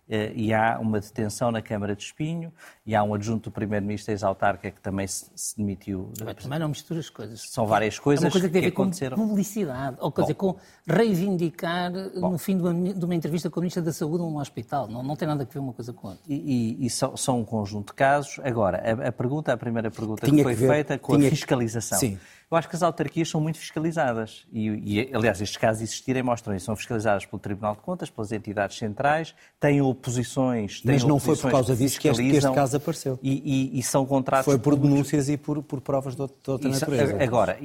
Eh, e há uma detenção na Câmara de Espinho, e há um adjunto do Primeiro-Ministro ex-autarca que também se, se demitiu. Mas também não mistura as coisas. São várias coisas. É uma coisa que tem a ver com publicidade, ou dizer, com reivindicar Bom. no fim de uma, de uma, entrevista com a Ministra da Saúde num hospital. Não, não tem nada a ver uma coisa com a outra. E, e, e são, são, um conjunto de casos. Agora, a, a pergunta, a primeira pergunta Tinha que foi que ver, feita com a fiscalização. Sim. Eu acho que as autarquias são muito fiscalizadas e, e, aliás, estes casos existirem mostram isso. São fiscalizadas pelo Tribunal de Contas, pelas entidades centrais, têm oposições. Têm Mas não oposições foi por causa disso que este, que este, caso apareceu. E, e, são contratos. Foi por denúncias e por, por provas de outra isso, natureza. Agora,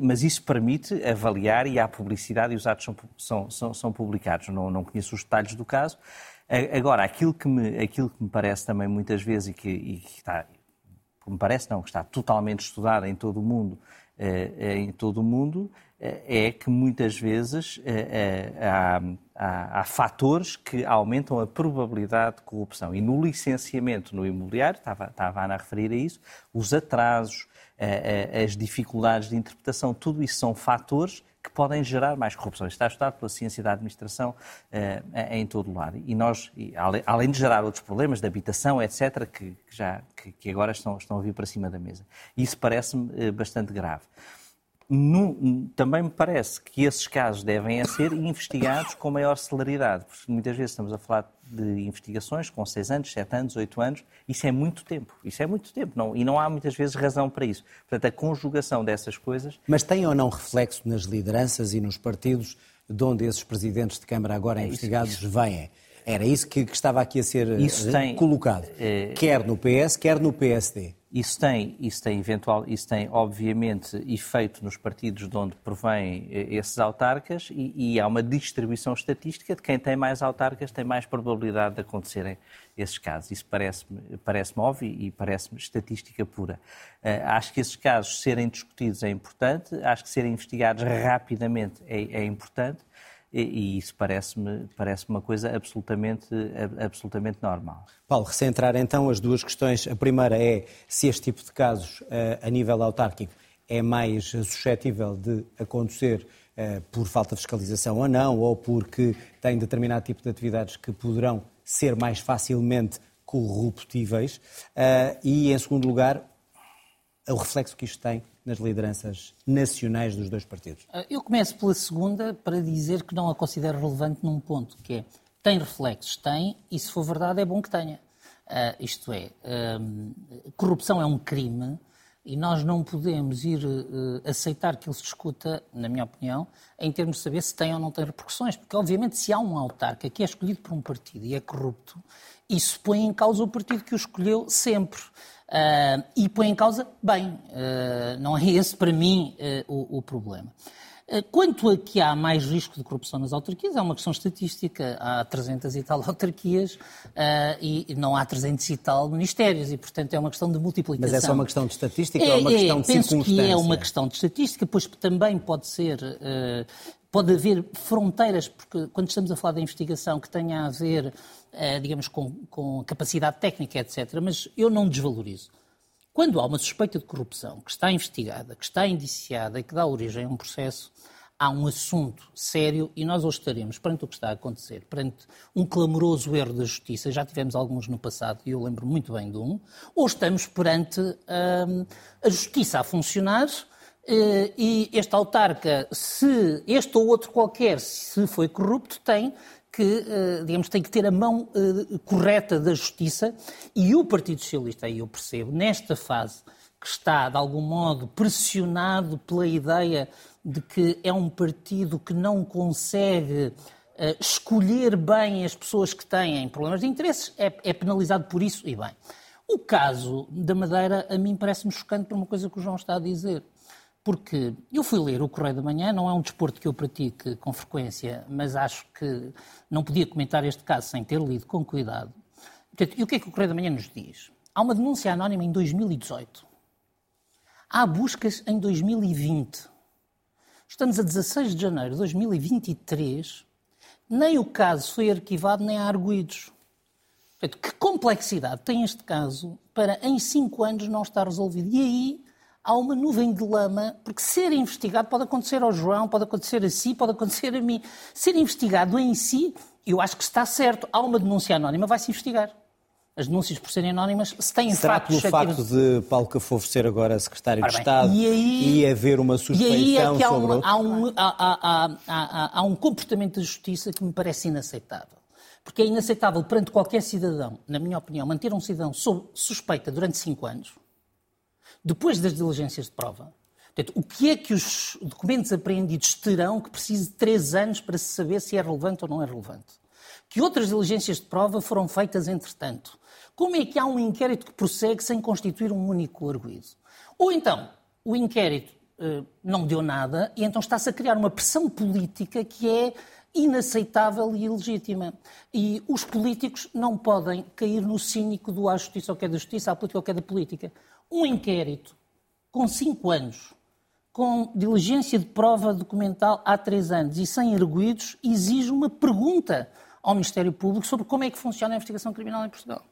mas isso permite avaliar e há publicidade e os atos são, são, são, são publicados. Não, não conheço os detalhes do caso. Agora, aquilo que me, aquilo que me parece também muitas vezes e que, e que está, me parece não, que está totalmente estudado em todo o mundo, em todo o mundo eh, é que muitas vezes há, há, há, fatores que aumentam a probabilidade de corrupção. E no licenciamento no imobiliário, estava, estava a Ana a referir a isso, os atrasos, as dificuldades de interpretação, tudo isso são fatores que podem gerar mais corrupção. Isto está estudado pela ciência da administração em todo o lado. E nós, além de gerar outros problemas de habitação, etc., que, já, que, agora estão, estão a vir para cima da mesa. Isso parece-me bastante grave. No, também me parece que esses casos devem ser investigados com maior celeridade, porque muitas vezes estamos a falar de investigações com 6 anos, 7 anos, 8 anos, isso é muito tempo, isso é muito tempo, não, e não há muitas vezes razão para isso. Portanto, a conjugação dessas coisas... Mas tem ou não reflexo nas lideranças e nos partidos de onde esses presidentes de Câmara agora é investigados isso, isso. vêm? Era isso que, que, estava aqui a ser isso tem, colocado, é, quer no PS, quer no PSD. Isso tem, isso tem eventual, isso tem obviamente efeito nos partidos de onde provém eh, esses autarcas e, e há uma distribuição estatística de quem tem mais autarcas tem mais probabilidade de acontecerem esses casos. Isso parece-me parece óbvio e parece-me estatística pura. Uh, acho que esses casos serem discutidos é importante, acho que serem investigados rapidamente é, é importante e, isso parece-me parece uma coisa absolutamente, absolutamente normal. Paulo, recentrar então as duas questões. A primeira é se este tipo de casos, eh, a nível autárquico, é mais suscetível de acontecer eh, por falta de fiscalização ou não, ou porque tem determinado tipo de atividades que poderão ser mais facilmente corruptíveis. Eh, e, em segundo lugar, o reflexo que isto tem nas lideranças nacionais dos dois partidos? Ah, eu começo pela segunda para dizer que não a considero relevante num ponto, que é tem reflexos? Tem, e se for verdade é bom que tenha. Uh, isto é, um, corrupção é um crime e nós não podemos ir uh, aceitar que ele se discuta, na minha opinião, em termos de saber se tem ou não tem repercussões. Porque, obviamente, se há um autarca que é escolhido por um partido e é corrupto, isso põe em causa o partido que o escolheu sempre. Uh, e põe em causa, bem, uh, não é esse para mim uh, o, o, problema. Quanto a que há mais risco de corrupção nas autarquias, é uma questão estatística. Há 300 e tal autarquias e não há 300 e tal ministérios, e portanto é uma questão de multiplicação. Mas é só uma questão de estatística é, ou é uma questão é, de penso que é uma questão de estatística, pois também pode ser pode haver fronteiras, porque quando estamos a falar da investigação que tenha a ver, eh, digamos, com, com capacidade técnica, etc., mas eu não desvalorizo. Quando há uma suspeita de corrupção que está investigada, que está indiciada e que dá origem a um processo, há um assunto sério e nós hoje estaremos perante o que está a acontecer, perante um clamoroso erro da justiça, já tivemos alguns no passado e eu lembro muito bem de um, ou estamos perante hum, a justiça a funcionar e este autarca, se este ou outro qualquer, se foi corrupto, tem que, uh, digamos, tem que ter a mão uh, correta da justiça e o Partido Socialista, aí eu percebo, nesta fase que está, de algum modo, pressionado pela ideia de que é um partido que não consegue escolher bem as pessoas que têm problemas de interesses, é, é, penalizado por isso e bem. O caso da Madeira, a mim parece-me chocante por uma coisa que o João está a dizer. Porque eu fui ler o Correio da Manhã, não é um desporto que eu pratique com frequência, mas acho que não podia comentar este caso sem ter lido com cuidado. e o que é que o Correio da Manhã nos diz? Há uma denúncia anónima em 2018. Há buscas em 2020 Estamos a 16 de janeiro de 2023, nem o caso foi arquivado nem há arguídos. Portanto, que complexidade tem este caso para em cinco anos não estar resolvido? E aí há uma nuvem de lama, porque ser investigado pode acontecer ao João, pode acontecer a si, pode acontecer a mim. Ser investigado em si, eu acho que está certo. Há uma denúncia anónima, vai-se investigar as denúncias por serem anónimas, se têm Será pelo facto de Paulo Cafofo ser agora secretário de Estado e, aí, e haver uma suspeição e aí é que há sobre um, há, um, há, há, há um comportamento da justiça que me parece inaceitável. Porque é inaceitável perante qualquer cidadão, na minha opinião, manter um cidadão sob suspeita durante cinco anos, depois das diligências de prova. Portanto, o que é que os documentos apreendidos terão que precise de três anos para se saber se é relevante ou não é relevante? Que outras diligências de prova foram feitas entretanto? Como é que há um inquérito que prossegue sem constituir um único arguído? Ou então, o inquérito eh, não deu nada e então está-se a criar uma pressão política que é inaceitável e ilegítima. E os políticos não podem cair no cínico do à justiça ou que é da justiça, à política ou que é da política. Um inquérito com cinco anos, com diligência de prova documental há três anos e sem arguídos, exige uma pergunta ao Ministério Público sobre como é que funciona a investigação criminal em Portugal.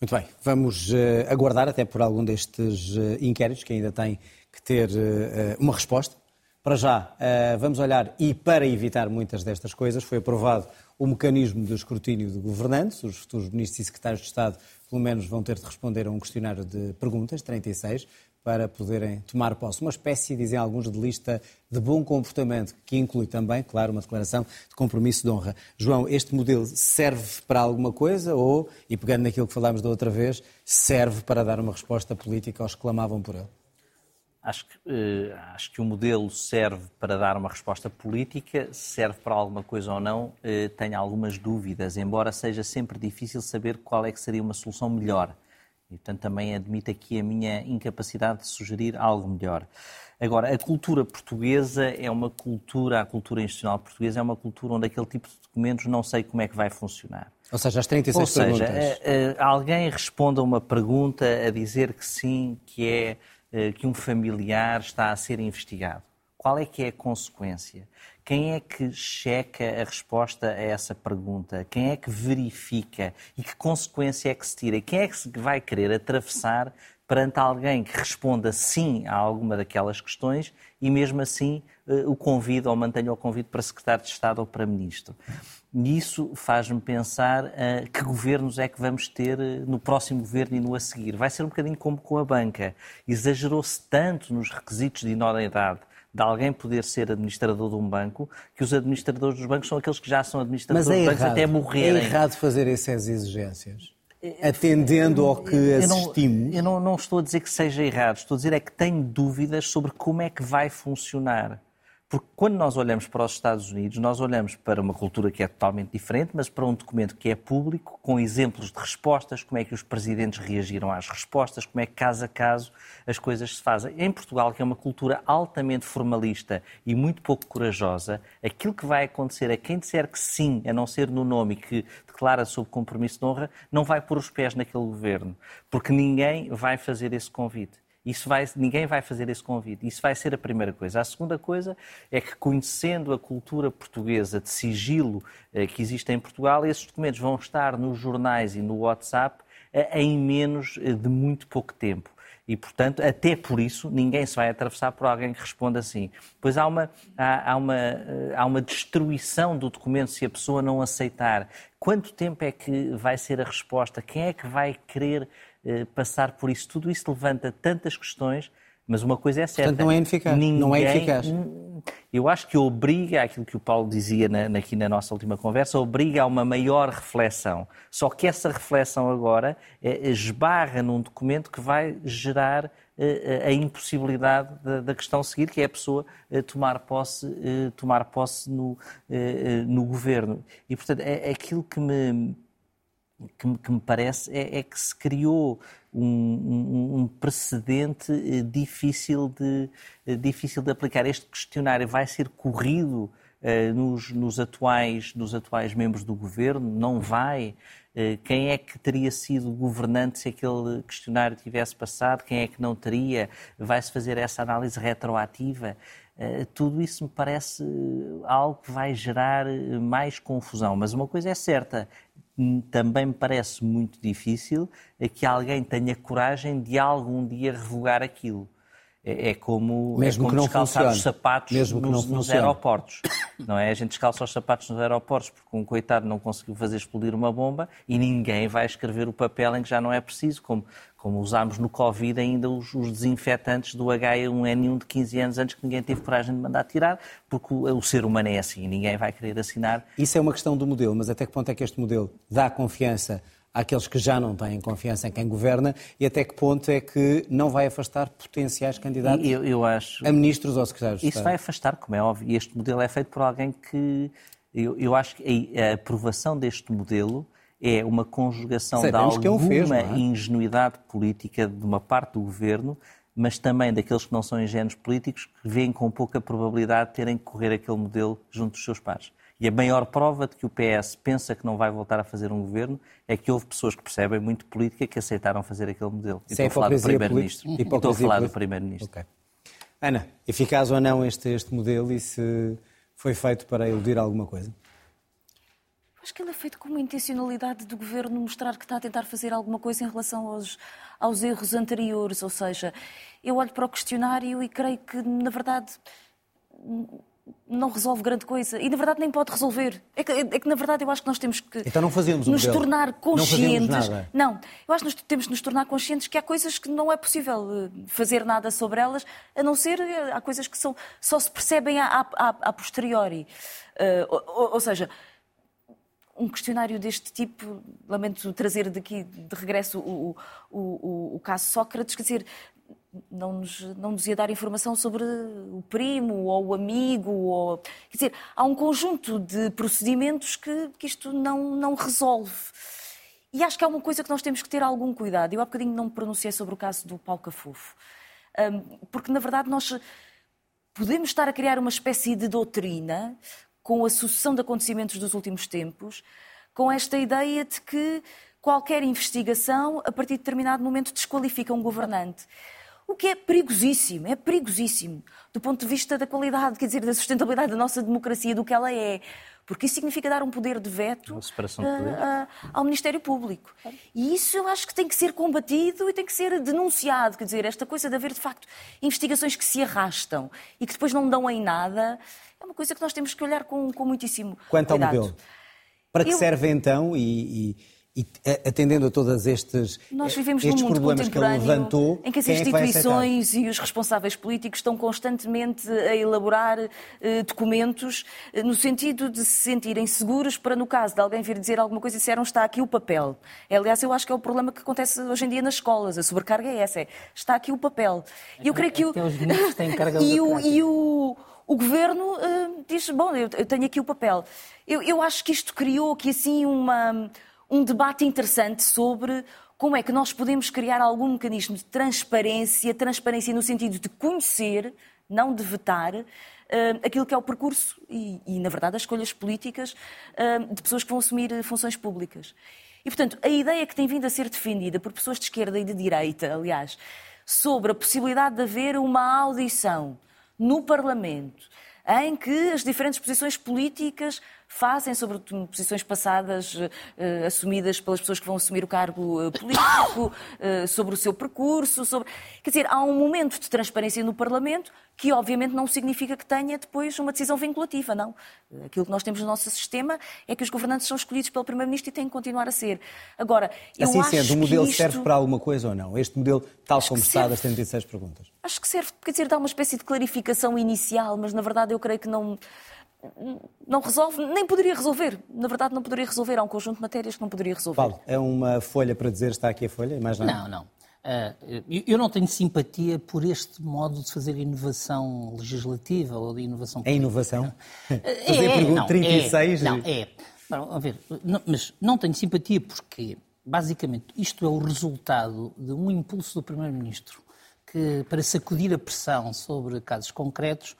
Muito bem, vamos uh, aguardar até por algum destes uh, inquéritos que ainda têm que ter uh, uma resposta. Para já, vamos olhar e para evitar muitas destas coisas, foi aprovado o mecanismo de escrutínio de governantes. Os futuros ministros e secretários de Estado, pelo menos, vão ter de responder a um questionário de perguntas, 36, para poderem tomar posse. Uma espécie, dizem alguns, de lista de bom comportamento, que inclui também, claro, uma declaração de compromisso de honra. João, este modelo serve para alguma coisa ou, e pegando naquilo que falámos da outra vez, serve para dar uma resposta política aos que clamavam por ele? Acho que, eh, acho que o modelo serve para dar uma resposta política, serve para alguma coisa ou não, eh, tenho algumas dúvidas, embora seja sempre difícil saber qual é que seria uma solução melhor. E, portanto, também admito aqui a minha incapacidade de sugerir algo melhor. Agora, a cultura portuguesa é uma cultura, a cultura institucional portuguesa é uma cultura onde aquele tipo de documentos não sei como é que vai funcionar. Ou seja, as 36 Ou seja, perguntas. Eh, eh, alguém responde a uma pergunta a dizer que sim, que é que um familiar está a ser investigado. Qual é que é a consequência? Quem é que checa a resposta a essa pergunta? Quem é que verifica? E que consequência é que se tira? Quem é que vai querer atravessar perante alguém que responda sim a alguma daquelas questões e mesmo assim eh, o convida ou mantenha o convite para secretário de Estado ou para ministro? E isso faz-me pensar uh, que governos é que vamos ter uh, no próximo governo e no a seguir. Vai ser um bocadinho como com a banca. Exagerou-se tanto nos requisitos de idoneidade de alguém poder ser administrador de um banco, que os administradores dos bancos são aqueles que já são administradores é dos bancos errado. até morrerem. É errado fazer essas exigências. Atendendo ao que assistimos. Eu, não, eu não, não estou a dizer que seja errado, estou a dizer é que tenho dúvidas sobre como é que vai funcionar. Porque quando nós olhamos para os Estados Unidos, nós olhamos para uma cultura que é totalmente diferente, mas para um documento que é público, com exemplos de respostas, como é que os presidentes reagiram às respostas, como é que caso a caso as coisas se fazem. Em Portugal, que é uma cultura altamente formalista e muito pouco corajosa, aquilo que vai acontecer a quem disser que sim, a não ser no nome que declara sob compromisso de honra, não vai pôr os pés naquele governo, porque ninguém vai fazer esse convite. Isso vai, ninguém vai fazer esse convite. Isso vai ser a primeira coisa. A segunda coisa é que, conhecendo a cultura portuguesa de sigilo eh, que existe em Portugal, esses documentos vão estar nos jornais e no WhatsApp eh, em menos eh, de muito pouco tempo. E, portanto, até por isso, ninguém se vai atravessar por alguém que responda assim. Pois há uma, há, há, uma, há uma destruição do documento se a pessoa não aceitar. Quanto tempo é que vai ser a resposta? Quem é que vai querer eh, passar por isso. Tudo isso levanta tantas questões, mas uma coisa é certa. Portanto, não é eficaz. Ninguém, não é eficaz. Eu acho que obriga, aquilo que o Paulo dizia na, aqui na nossa última conversa, obriga a uma maior reflexão. Só que essa reflexão agora é, esbarra num documento que vai gerar eh, a impossibilidade da, da, questão seguir, que é a pessoa tomar posse, tomar posse no, no governo. E, portanto, é, é aquilo que me que, que me parece é, é, que se criou um, um, um precedente eh, difícil de, eh, difícil de aplicar. Este questionário vai ser corrido uh, nos, nos, atuais, nos atuais membros do governo? Não vai? Quem é que teria sido governante se aquele questionário tivesse passado? Quem é que não teria? Vai-se fazer essa análise retroativa? Uh, tudo isso me parece algo que vai gerar mais confusão. Mas uma coisa é certa: também me parece muito difícil que alguém tenha coragem de algum dia revogar aquilo. É, é como, Mesmo é como descalçar funcione. os sapatos Mesmo nos, nos aeroportos. Não é? A gente descalça os sapatos nos aeroportos porque um coitado não conseguiu fazer explodir uma bomba e ninguém vai escrever o papel em que já não é preciso, como, como usámos no Covid ainda os, os, desinfetantes do H1N1 de 15 anos antes que ninguém teve coragem de mandar tirar, porque o, o, ser humano é assim, ninguém vai querer assinar. Isso é uma questão do modelo, mas até que ponto é que este modelo dá confiança àqueles que já não têm confiança em quem governa e até que ponto é que não vai afastar potenciais candidatos eu, eu acho... a ministros ou secretários de Isso Estado? vai afastar, como é óbvio, e este modelo é feito por alguém que... Eu, eu acho que a aprovação deste modelo é uma conjugação Sabemos de alguma fez, é? ingenuidade política de uma parte do governo, mas também daqueles que não são ingênuos políticos que veem com pouca probabilidade de terem que correr aquele modelo junto dos seus pares. E a maior prova de que o PS pensa que não vai voltar a fazer um governo é que houve pessoas que percebem muito política que aceitaram fazer aquele modelo. E estou a falar do Primeiro-Ministro. Estou a falar do Primeiro-Ministro. Okay. Ana, eficaz ou não este, este modelo e se foi feito para eludir alguma coisa? Acho que ele é feito com uma intencionalidade do governo mostrar que está a tentar fazer alguma coisa em relação aos, aos erros anteriores. Ou seja, eu olho para o questionário e creio que, na verdade, não resolve grande coisa. E, na verdade, nem pode resolver. É que, é que na verdade, eu acho que nós temos que então não fazemos nos um tornar conscientes. Não, nada. não, eu acho que nós temos que nos tornar conscientes que há coisas que não é possível eh, fazer nada sobre elas, a não ser eh, há coisas que são, só se percebem a, a, a posteriori. Uh, ou, ou seja, um questionário deste tipo, lamento trazer daqui de regresso o, o, o, o caso Sócrates, quer dizer, não nos, não nos ia dar informação sobre o primo ou o amigo. Ou... Quer dizer, há um conjunto de procedimentos que, que isto não, não resolve. E acho que é uma coisa que nós temos que ter algum cuidado. Eu há bocadinho não me pronunciei sobre o caso do Paulo Cafufo. Porque, na verdade, nós podemos estar a criar uma espécie de doutrina com a sucessão de acontecimentos dos últimos tempos, com esta ideia de que qualquer investigação, a partir de determinado momento, desqualifica um governante. O que é perigosíssimo, é perigosíssimo, do ponto de vista da qualidade, quer dizer, da sustentabilidade da nossa democracia, do que ela é. Porque isso significa dar um poder de veto uh, uh, ao Ministério Público. E isso eu acho que tem que ser combatido e tem que ser denunciado. Quer dizer, esta coisa de haver, de facto, investigações que se arrastam e que depois não dão em nada, é uma coisa que nós temos que olhar com, com muitíssimo Quanto cuidado. ao modelo, para que eu... serve então, e, e e atendendo a todos estes, Nós vivemos estes num mundo problemas que ele levantou, em que as instituições é e os responsáveis políticos estão constantemente a elaborar eh, documentos eh, no sentido de se sentirem seguros para, no caso de alguém vir dizer alguma coisa, disseram está aqui o papel. É, aliás, eu acho que é o problema que acontece hoje em dia nas escolas. A sobrecarga é essa, é, está aqui o papel. E eu creio que o... e o, e o o governo uh, diz, bom, eu, eu, tenho aqui o papel. Eu, eu acho que isto criou aqui assim uma um debate interessante sobre como é que nós podemos criar algum mecanismo de transparência, transparência no sentido de conhecer, não de vetar, uh, aquilo que é o percurso e, e, na verdade, as escolhas políticas uh, de pessoas que vão assumir funções públicas. E, portanto, a ideia que tem vindo a ser defendida por pessoas de esquerda e de direita, aliás, sobre a possibilidade de haver uma audição no Parlamento em que as diferentes posições políticas fazem sobre posições passadas uh, assumidas pelas pessoas que vão assumir o cargo uh, político, sobre o seu percurso, sobre... Quer dizer, há um momento de transparência no Parlamento que obviamente não significa que tenha depois uma decisão vinculativa, não. Aquilo que nós temos no nosso sistema é que os governantes são escolhidos pelo Primeiro-Ministro e têm que continuar a ser. Agora, eu assim acho sendo, o modelo isto... serve para alguma coisa ou não? Este modelo, tal Acho como está, das 76 perguntas. Acho que serve, quer dizer, dá uma espécie de clarificação inicial, mas na verdade eu creio que não, não resolve, nem poderia resolver. Na verdade, não poderia resolver. Há um conjunto de matérias que não poderia resolver. Paulo, é uma folha para dizer está aqui a folha? Mais nada? Não, não. Ah, eu- não tenho simpatia por este modo de fazer inovação legislativa ou de inovação É inovação? É, Fazer é, pergunta não, 36? É, não, é. Não, a ver, não- mas não tenho simpatia porque, basicamente, isto é o resultado de um impulso do Primeiro-Ministro que, para sacudir a pressão sobre casos concretos,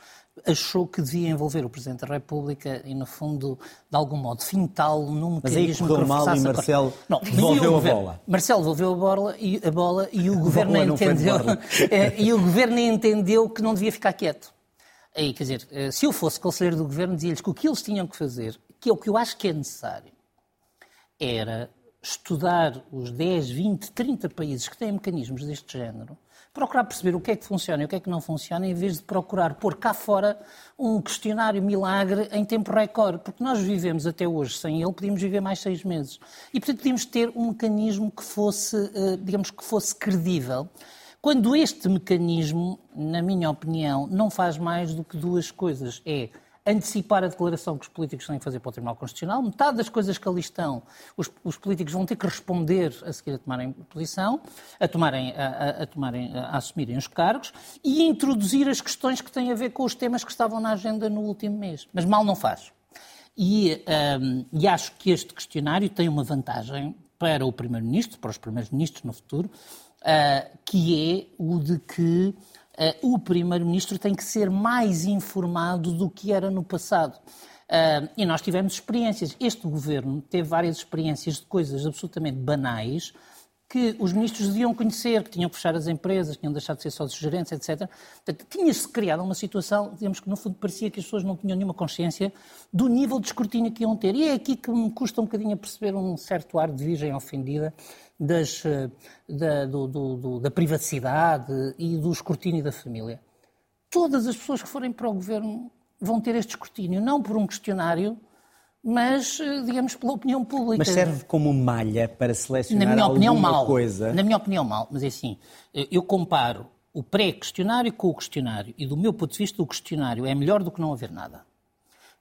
achou que devia envolver o Presidente da República e, no fundo, de algum modo, fintá-lo num Mas aí mecanismo correu que mal e Marcelo Não, devolveu a bola. Marcelo devolveu a bola e, a bola, e o governo de entendeu eh, e o governo entendeu que não devia ficar quieto. Aí, quer dizer, eh, se eu fosse conselheiro do governo, dizia-lhes que o que eles tinham que fazer, que é o que eu acho que é necessário, era estudar os 10, 20, 30 países que têm mecanismos deste género, procurar perceber o que é que funciona e o que é que não funciona, em vez de procurar pôr cá fora um questionário milagre em tempo recorde, porque nós vivemos até hoje sem ele, podíamos viver mais seis meses. E, portanto, podíamos ter um mecanismo que fosse, eh, digamos, que fosse credível. Quando este mecanismo, na minha opinião, não faz mais do que duas coisas. É antecipar a declaração que os políticos têm que fazer para o Tribunal Constitucional. Metade das coisas que ali estão, os, os políticos vão ter que responder a seguir a tomarem posição, a, tomarem, a, a- tomarem, a assumirem os cargos e introduzir as questões que têm a ver com os temas que estavam na agenda no último mês. Mas mal não faz. E, hum, e acho que este questionário tem uma vantagem para o Primeiro-Ministro, para os Primeiros Ministros no futuro, ah, que é o de que o Primeiro-Ministro tem que ser mais informado do que era no passado. Ah, e nós tivemos experiências. Este governo teve várias experiências de coisas absolutamente banais que os ministros deviam conhecer, que tinham que fechar as empresas, que tinham deixado de ser sócios gerentes, etc. Portanto, tinha-se criado uma situação, digamos que no fundo parecia que as pessoas não tinham nenhuma consciência do nível de escrutínio que iam ter. E é aqui que me custa um bocadinho a perceber um certo ar de virgem ofendida das, eh, da, do- do- do- da privacidade e do escrutínio da família. Todas as pessoas que forem para o governo vão ter este escrutínio, não por um questionário, mas, eh, digamos, pela opinião pública. Mas serve como malha para Na selecionar minha opinião, alguma mal. coisa? Na minha opinião, mal. Mas é assim, eu comparo o pré-questionário com o questionário. E do meu ponto de vista, o questionário é melhor do que não haver nada.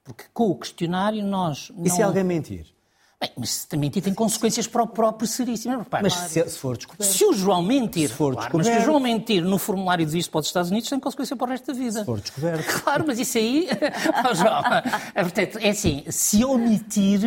Porque com o questionário nós não... E se alguém mentir? Bem, mas se também tem consequências para o próprio seríssimo. Repara, Mas se, se for descoberto? se o João mentir, Se for claro, mas se o. João mentir no formulário de visto para os Estados Unidos tem consequência para o resto da vida. Se for descoberto. Claro, mas isso aí, João, é, portanto, é assim, se omitir,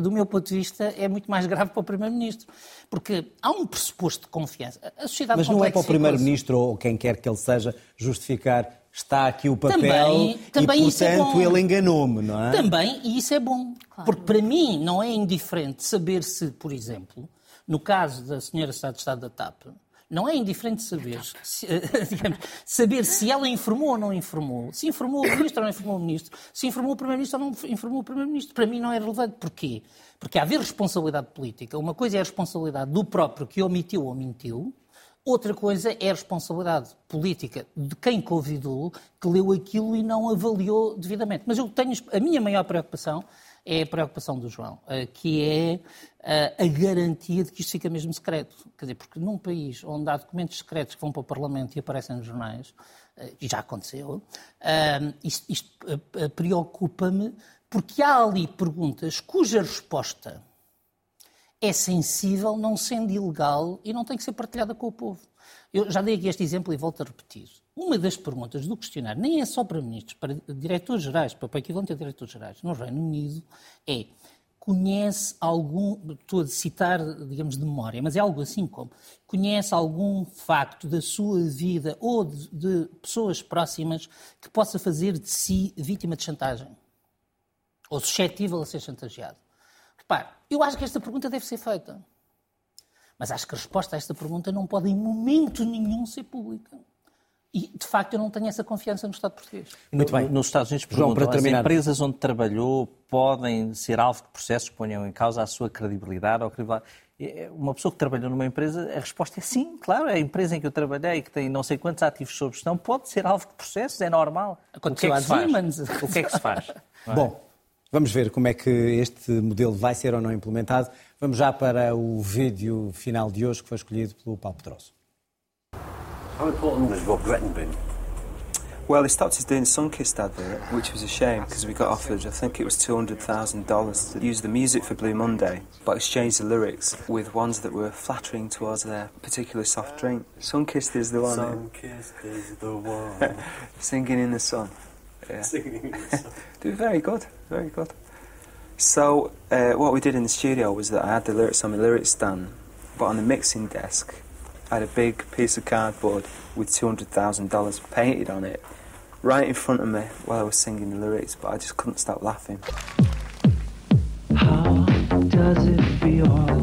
do meu ponto de vista, é muito mais grave para o Primeiro-Ministro. Porque há um pressuposto de confiança. A sociedade Mas não é para o. Primeiro-Ministro ou quem quer que ele seja justificar está aqui o papel Também- também e, é portanto, bom. ele enganou-me, não é? Também, e isso é bom. Porque para mim não é indiferente saber se, por exemplo, no caso da senhora Estado de Estado da TAP, não é indiferente saber, se, digamos, saber se ela informou ou não informou, se informou o Ministro ou não informou o Ministro, se informou o Primeiro-Ministro ou não informou o Primeiro-Ministro. Para mim não é relevante. Porquê? Porque haver responsabilidade política, uma coisa é a responsabilidade do próprio que omitiu ou mentiu, Outra coisa é a responsabilidade política de quem convidou, que leu aquilo e não avaliou devidamente. Mas eu tenho a minha maior preocupação é a preocupação do João, eh, que é eh, a garantia de que isto fica mesmo secreto. Quer dizer, porque num país onde há documentos secretos que vão para o Parlamento e aparecem nos jornais, eh, e já aconteceu, isto, isto preocupa-me porque há ali perguntas cuja resposta é sensível, não sendo ilegal e não tem que ser partilhada com o povo. Eu já dei aqui este exemplo e volto a repetir. Uma das perguntas do questionário, nem é só para ministros, para diretores gerais, para o equivalente a diretores gerais, no Reino Unido, é conhece algum, estou a citar, digamos, de memória, mas é algo assim como, conhece algum facto da sua vida ou de, de pessoas próximas que possa fazer de si vítima de chantagem? Ou suscetível a ser chantageado? Repare, eu acho que esta pergunta deve ser feita. Mas acho que a resposta a esta pergunta não pode em momento nenhum ser pública. E, de facto, eu não tenho essa confiança no Estado português. Muito bem. Nos Estados Unidos, João, para terminar. as empresas onde trabalhou podem ser alvo de processos que ponham em causa a sua credibilidade ou credibilidade. É, uma pessoa que trabalhou numa empresa, a resposta é sim, claro, a empresa em que eu trabalhei, que tem não sei quantos ativos sob gestão, pode ser alvo de processos, é normal. Aconteceu o que é que se faz? O que é que se faz? Bom, vamos ver como é que este modelo vai ser ou não implementado. Vamos já para o vídeo final de hoje, que foi escolhido pelo Paulo Pedroso. How important has Rob Gretton been? Well, he started doing Sunkissed advert, which was a shame because we got offered, I think it was $200,000 to use the music for Blue Monday, but exchange the lyrics with ones that were flattering towards their particular soft drink. Sunkissed is the one. Sunkissed is the one. Singing in the sun. Yeah. Singing in the sun. Dude, very good, very good. So, uh, what we did in the studio was that I had the lyrics on my lyrics stand, but on the mixing desk, I had a big piece of cardboard with $200,000 painted on it right in front of me while I was singing the lyrics, but I just couldn't stop laughing. How does it feel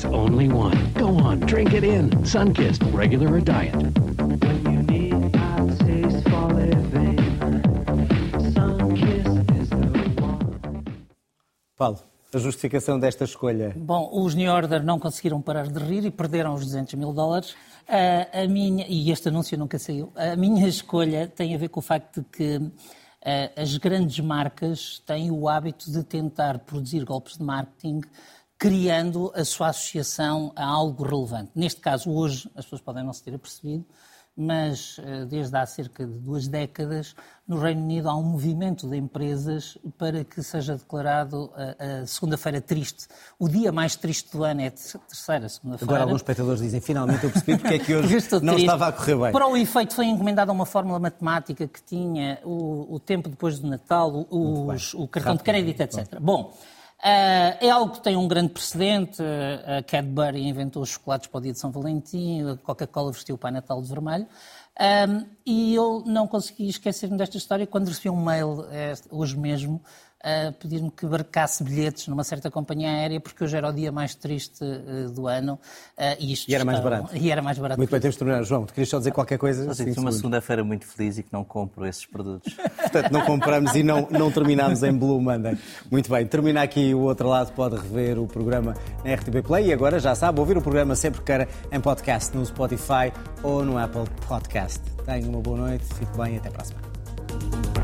there's only one. Go on, drink it in. Sunkissed, regular or diet. Paulo, a justificação desta escolha? Bom, os New Order não conseguiram parar de rir e perderam os 200 mil dólares. A, a minha, e este anúncio nunca saiu, a minha escolha tem a ver com o facto de que as grandes marcas têm o hábito de tentar produzir golpes de marketing criando a sua associação a algo relevante. Neste caso, hoje, as pessoas podem não se ter apercebido, mas eh, desde há cerca de duas décadas, no Reino Unido há um movimento de empresas para que seja declarado a, a segunda-feira triste. O dia mais triste do ano é a terceira segunda-feira. Agora alguns espectadores dizem, finalmente eu percebi porque é que hoje não triste. estava a correr bem. Para o efeito foi encomendada uma fórmula matemática que tinha o, o tempo depois do Natal, os, o cartão Rápido. de crédito, etc. Bom, Uh, é algo que tem um grande precedente. Uh, a Cadbury inventou os chocolates para o dia de São Valentim, a Coca-Cola vestiu o Pai Natal de vermelho. Um, e eu não consegui esquecer-me desta história quando recebi um mail eh, hoje mesmo a pedir-me que barcasse bilhetes numa certa companhia aérea, porque hoje era o dia mais triste uh, do ano. Uh, e, e, era mais barato. E era mais barato. Muito bem, temos de terminar. João, tu querias só dizer qualquer coisa? Só sinto uma segunda-feira muito feliz e que não compro esses produtos. Portanto, não compramos e não, não terminamos em Blue Monday. Muito bem, termina aqui o outro lado, pode rever o programa na RTP Play e agora já sabe, ouvir o programa sempre que queira em podcast, no Spotify ou no Apple Podcast. Tenha uma boa noite, fique bem e até para a semana.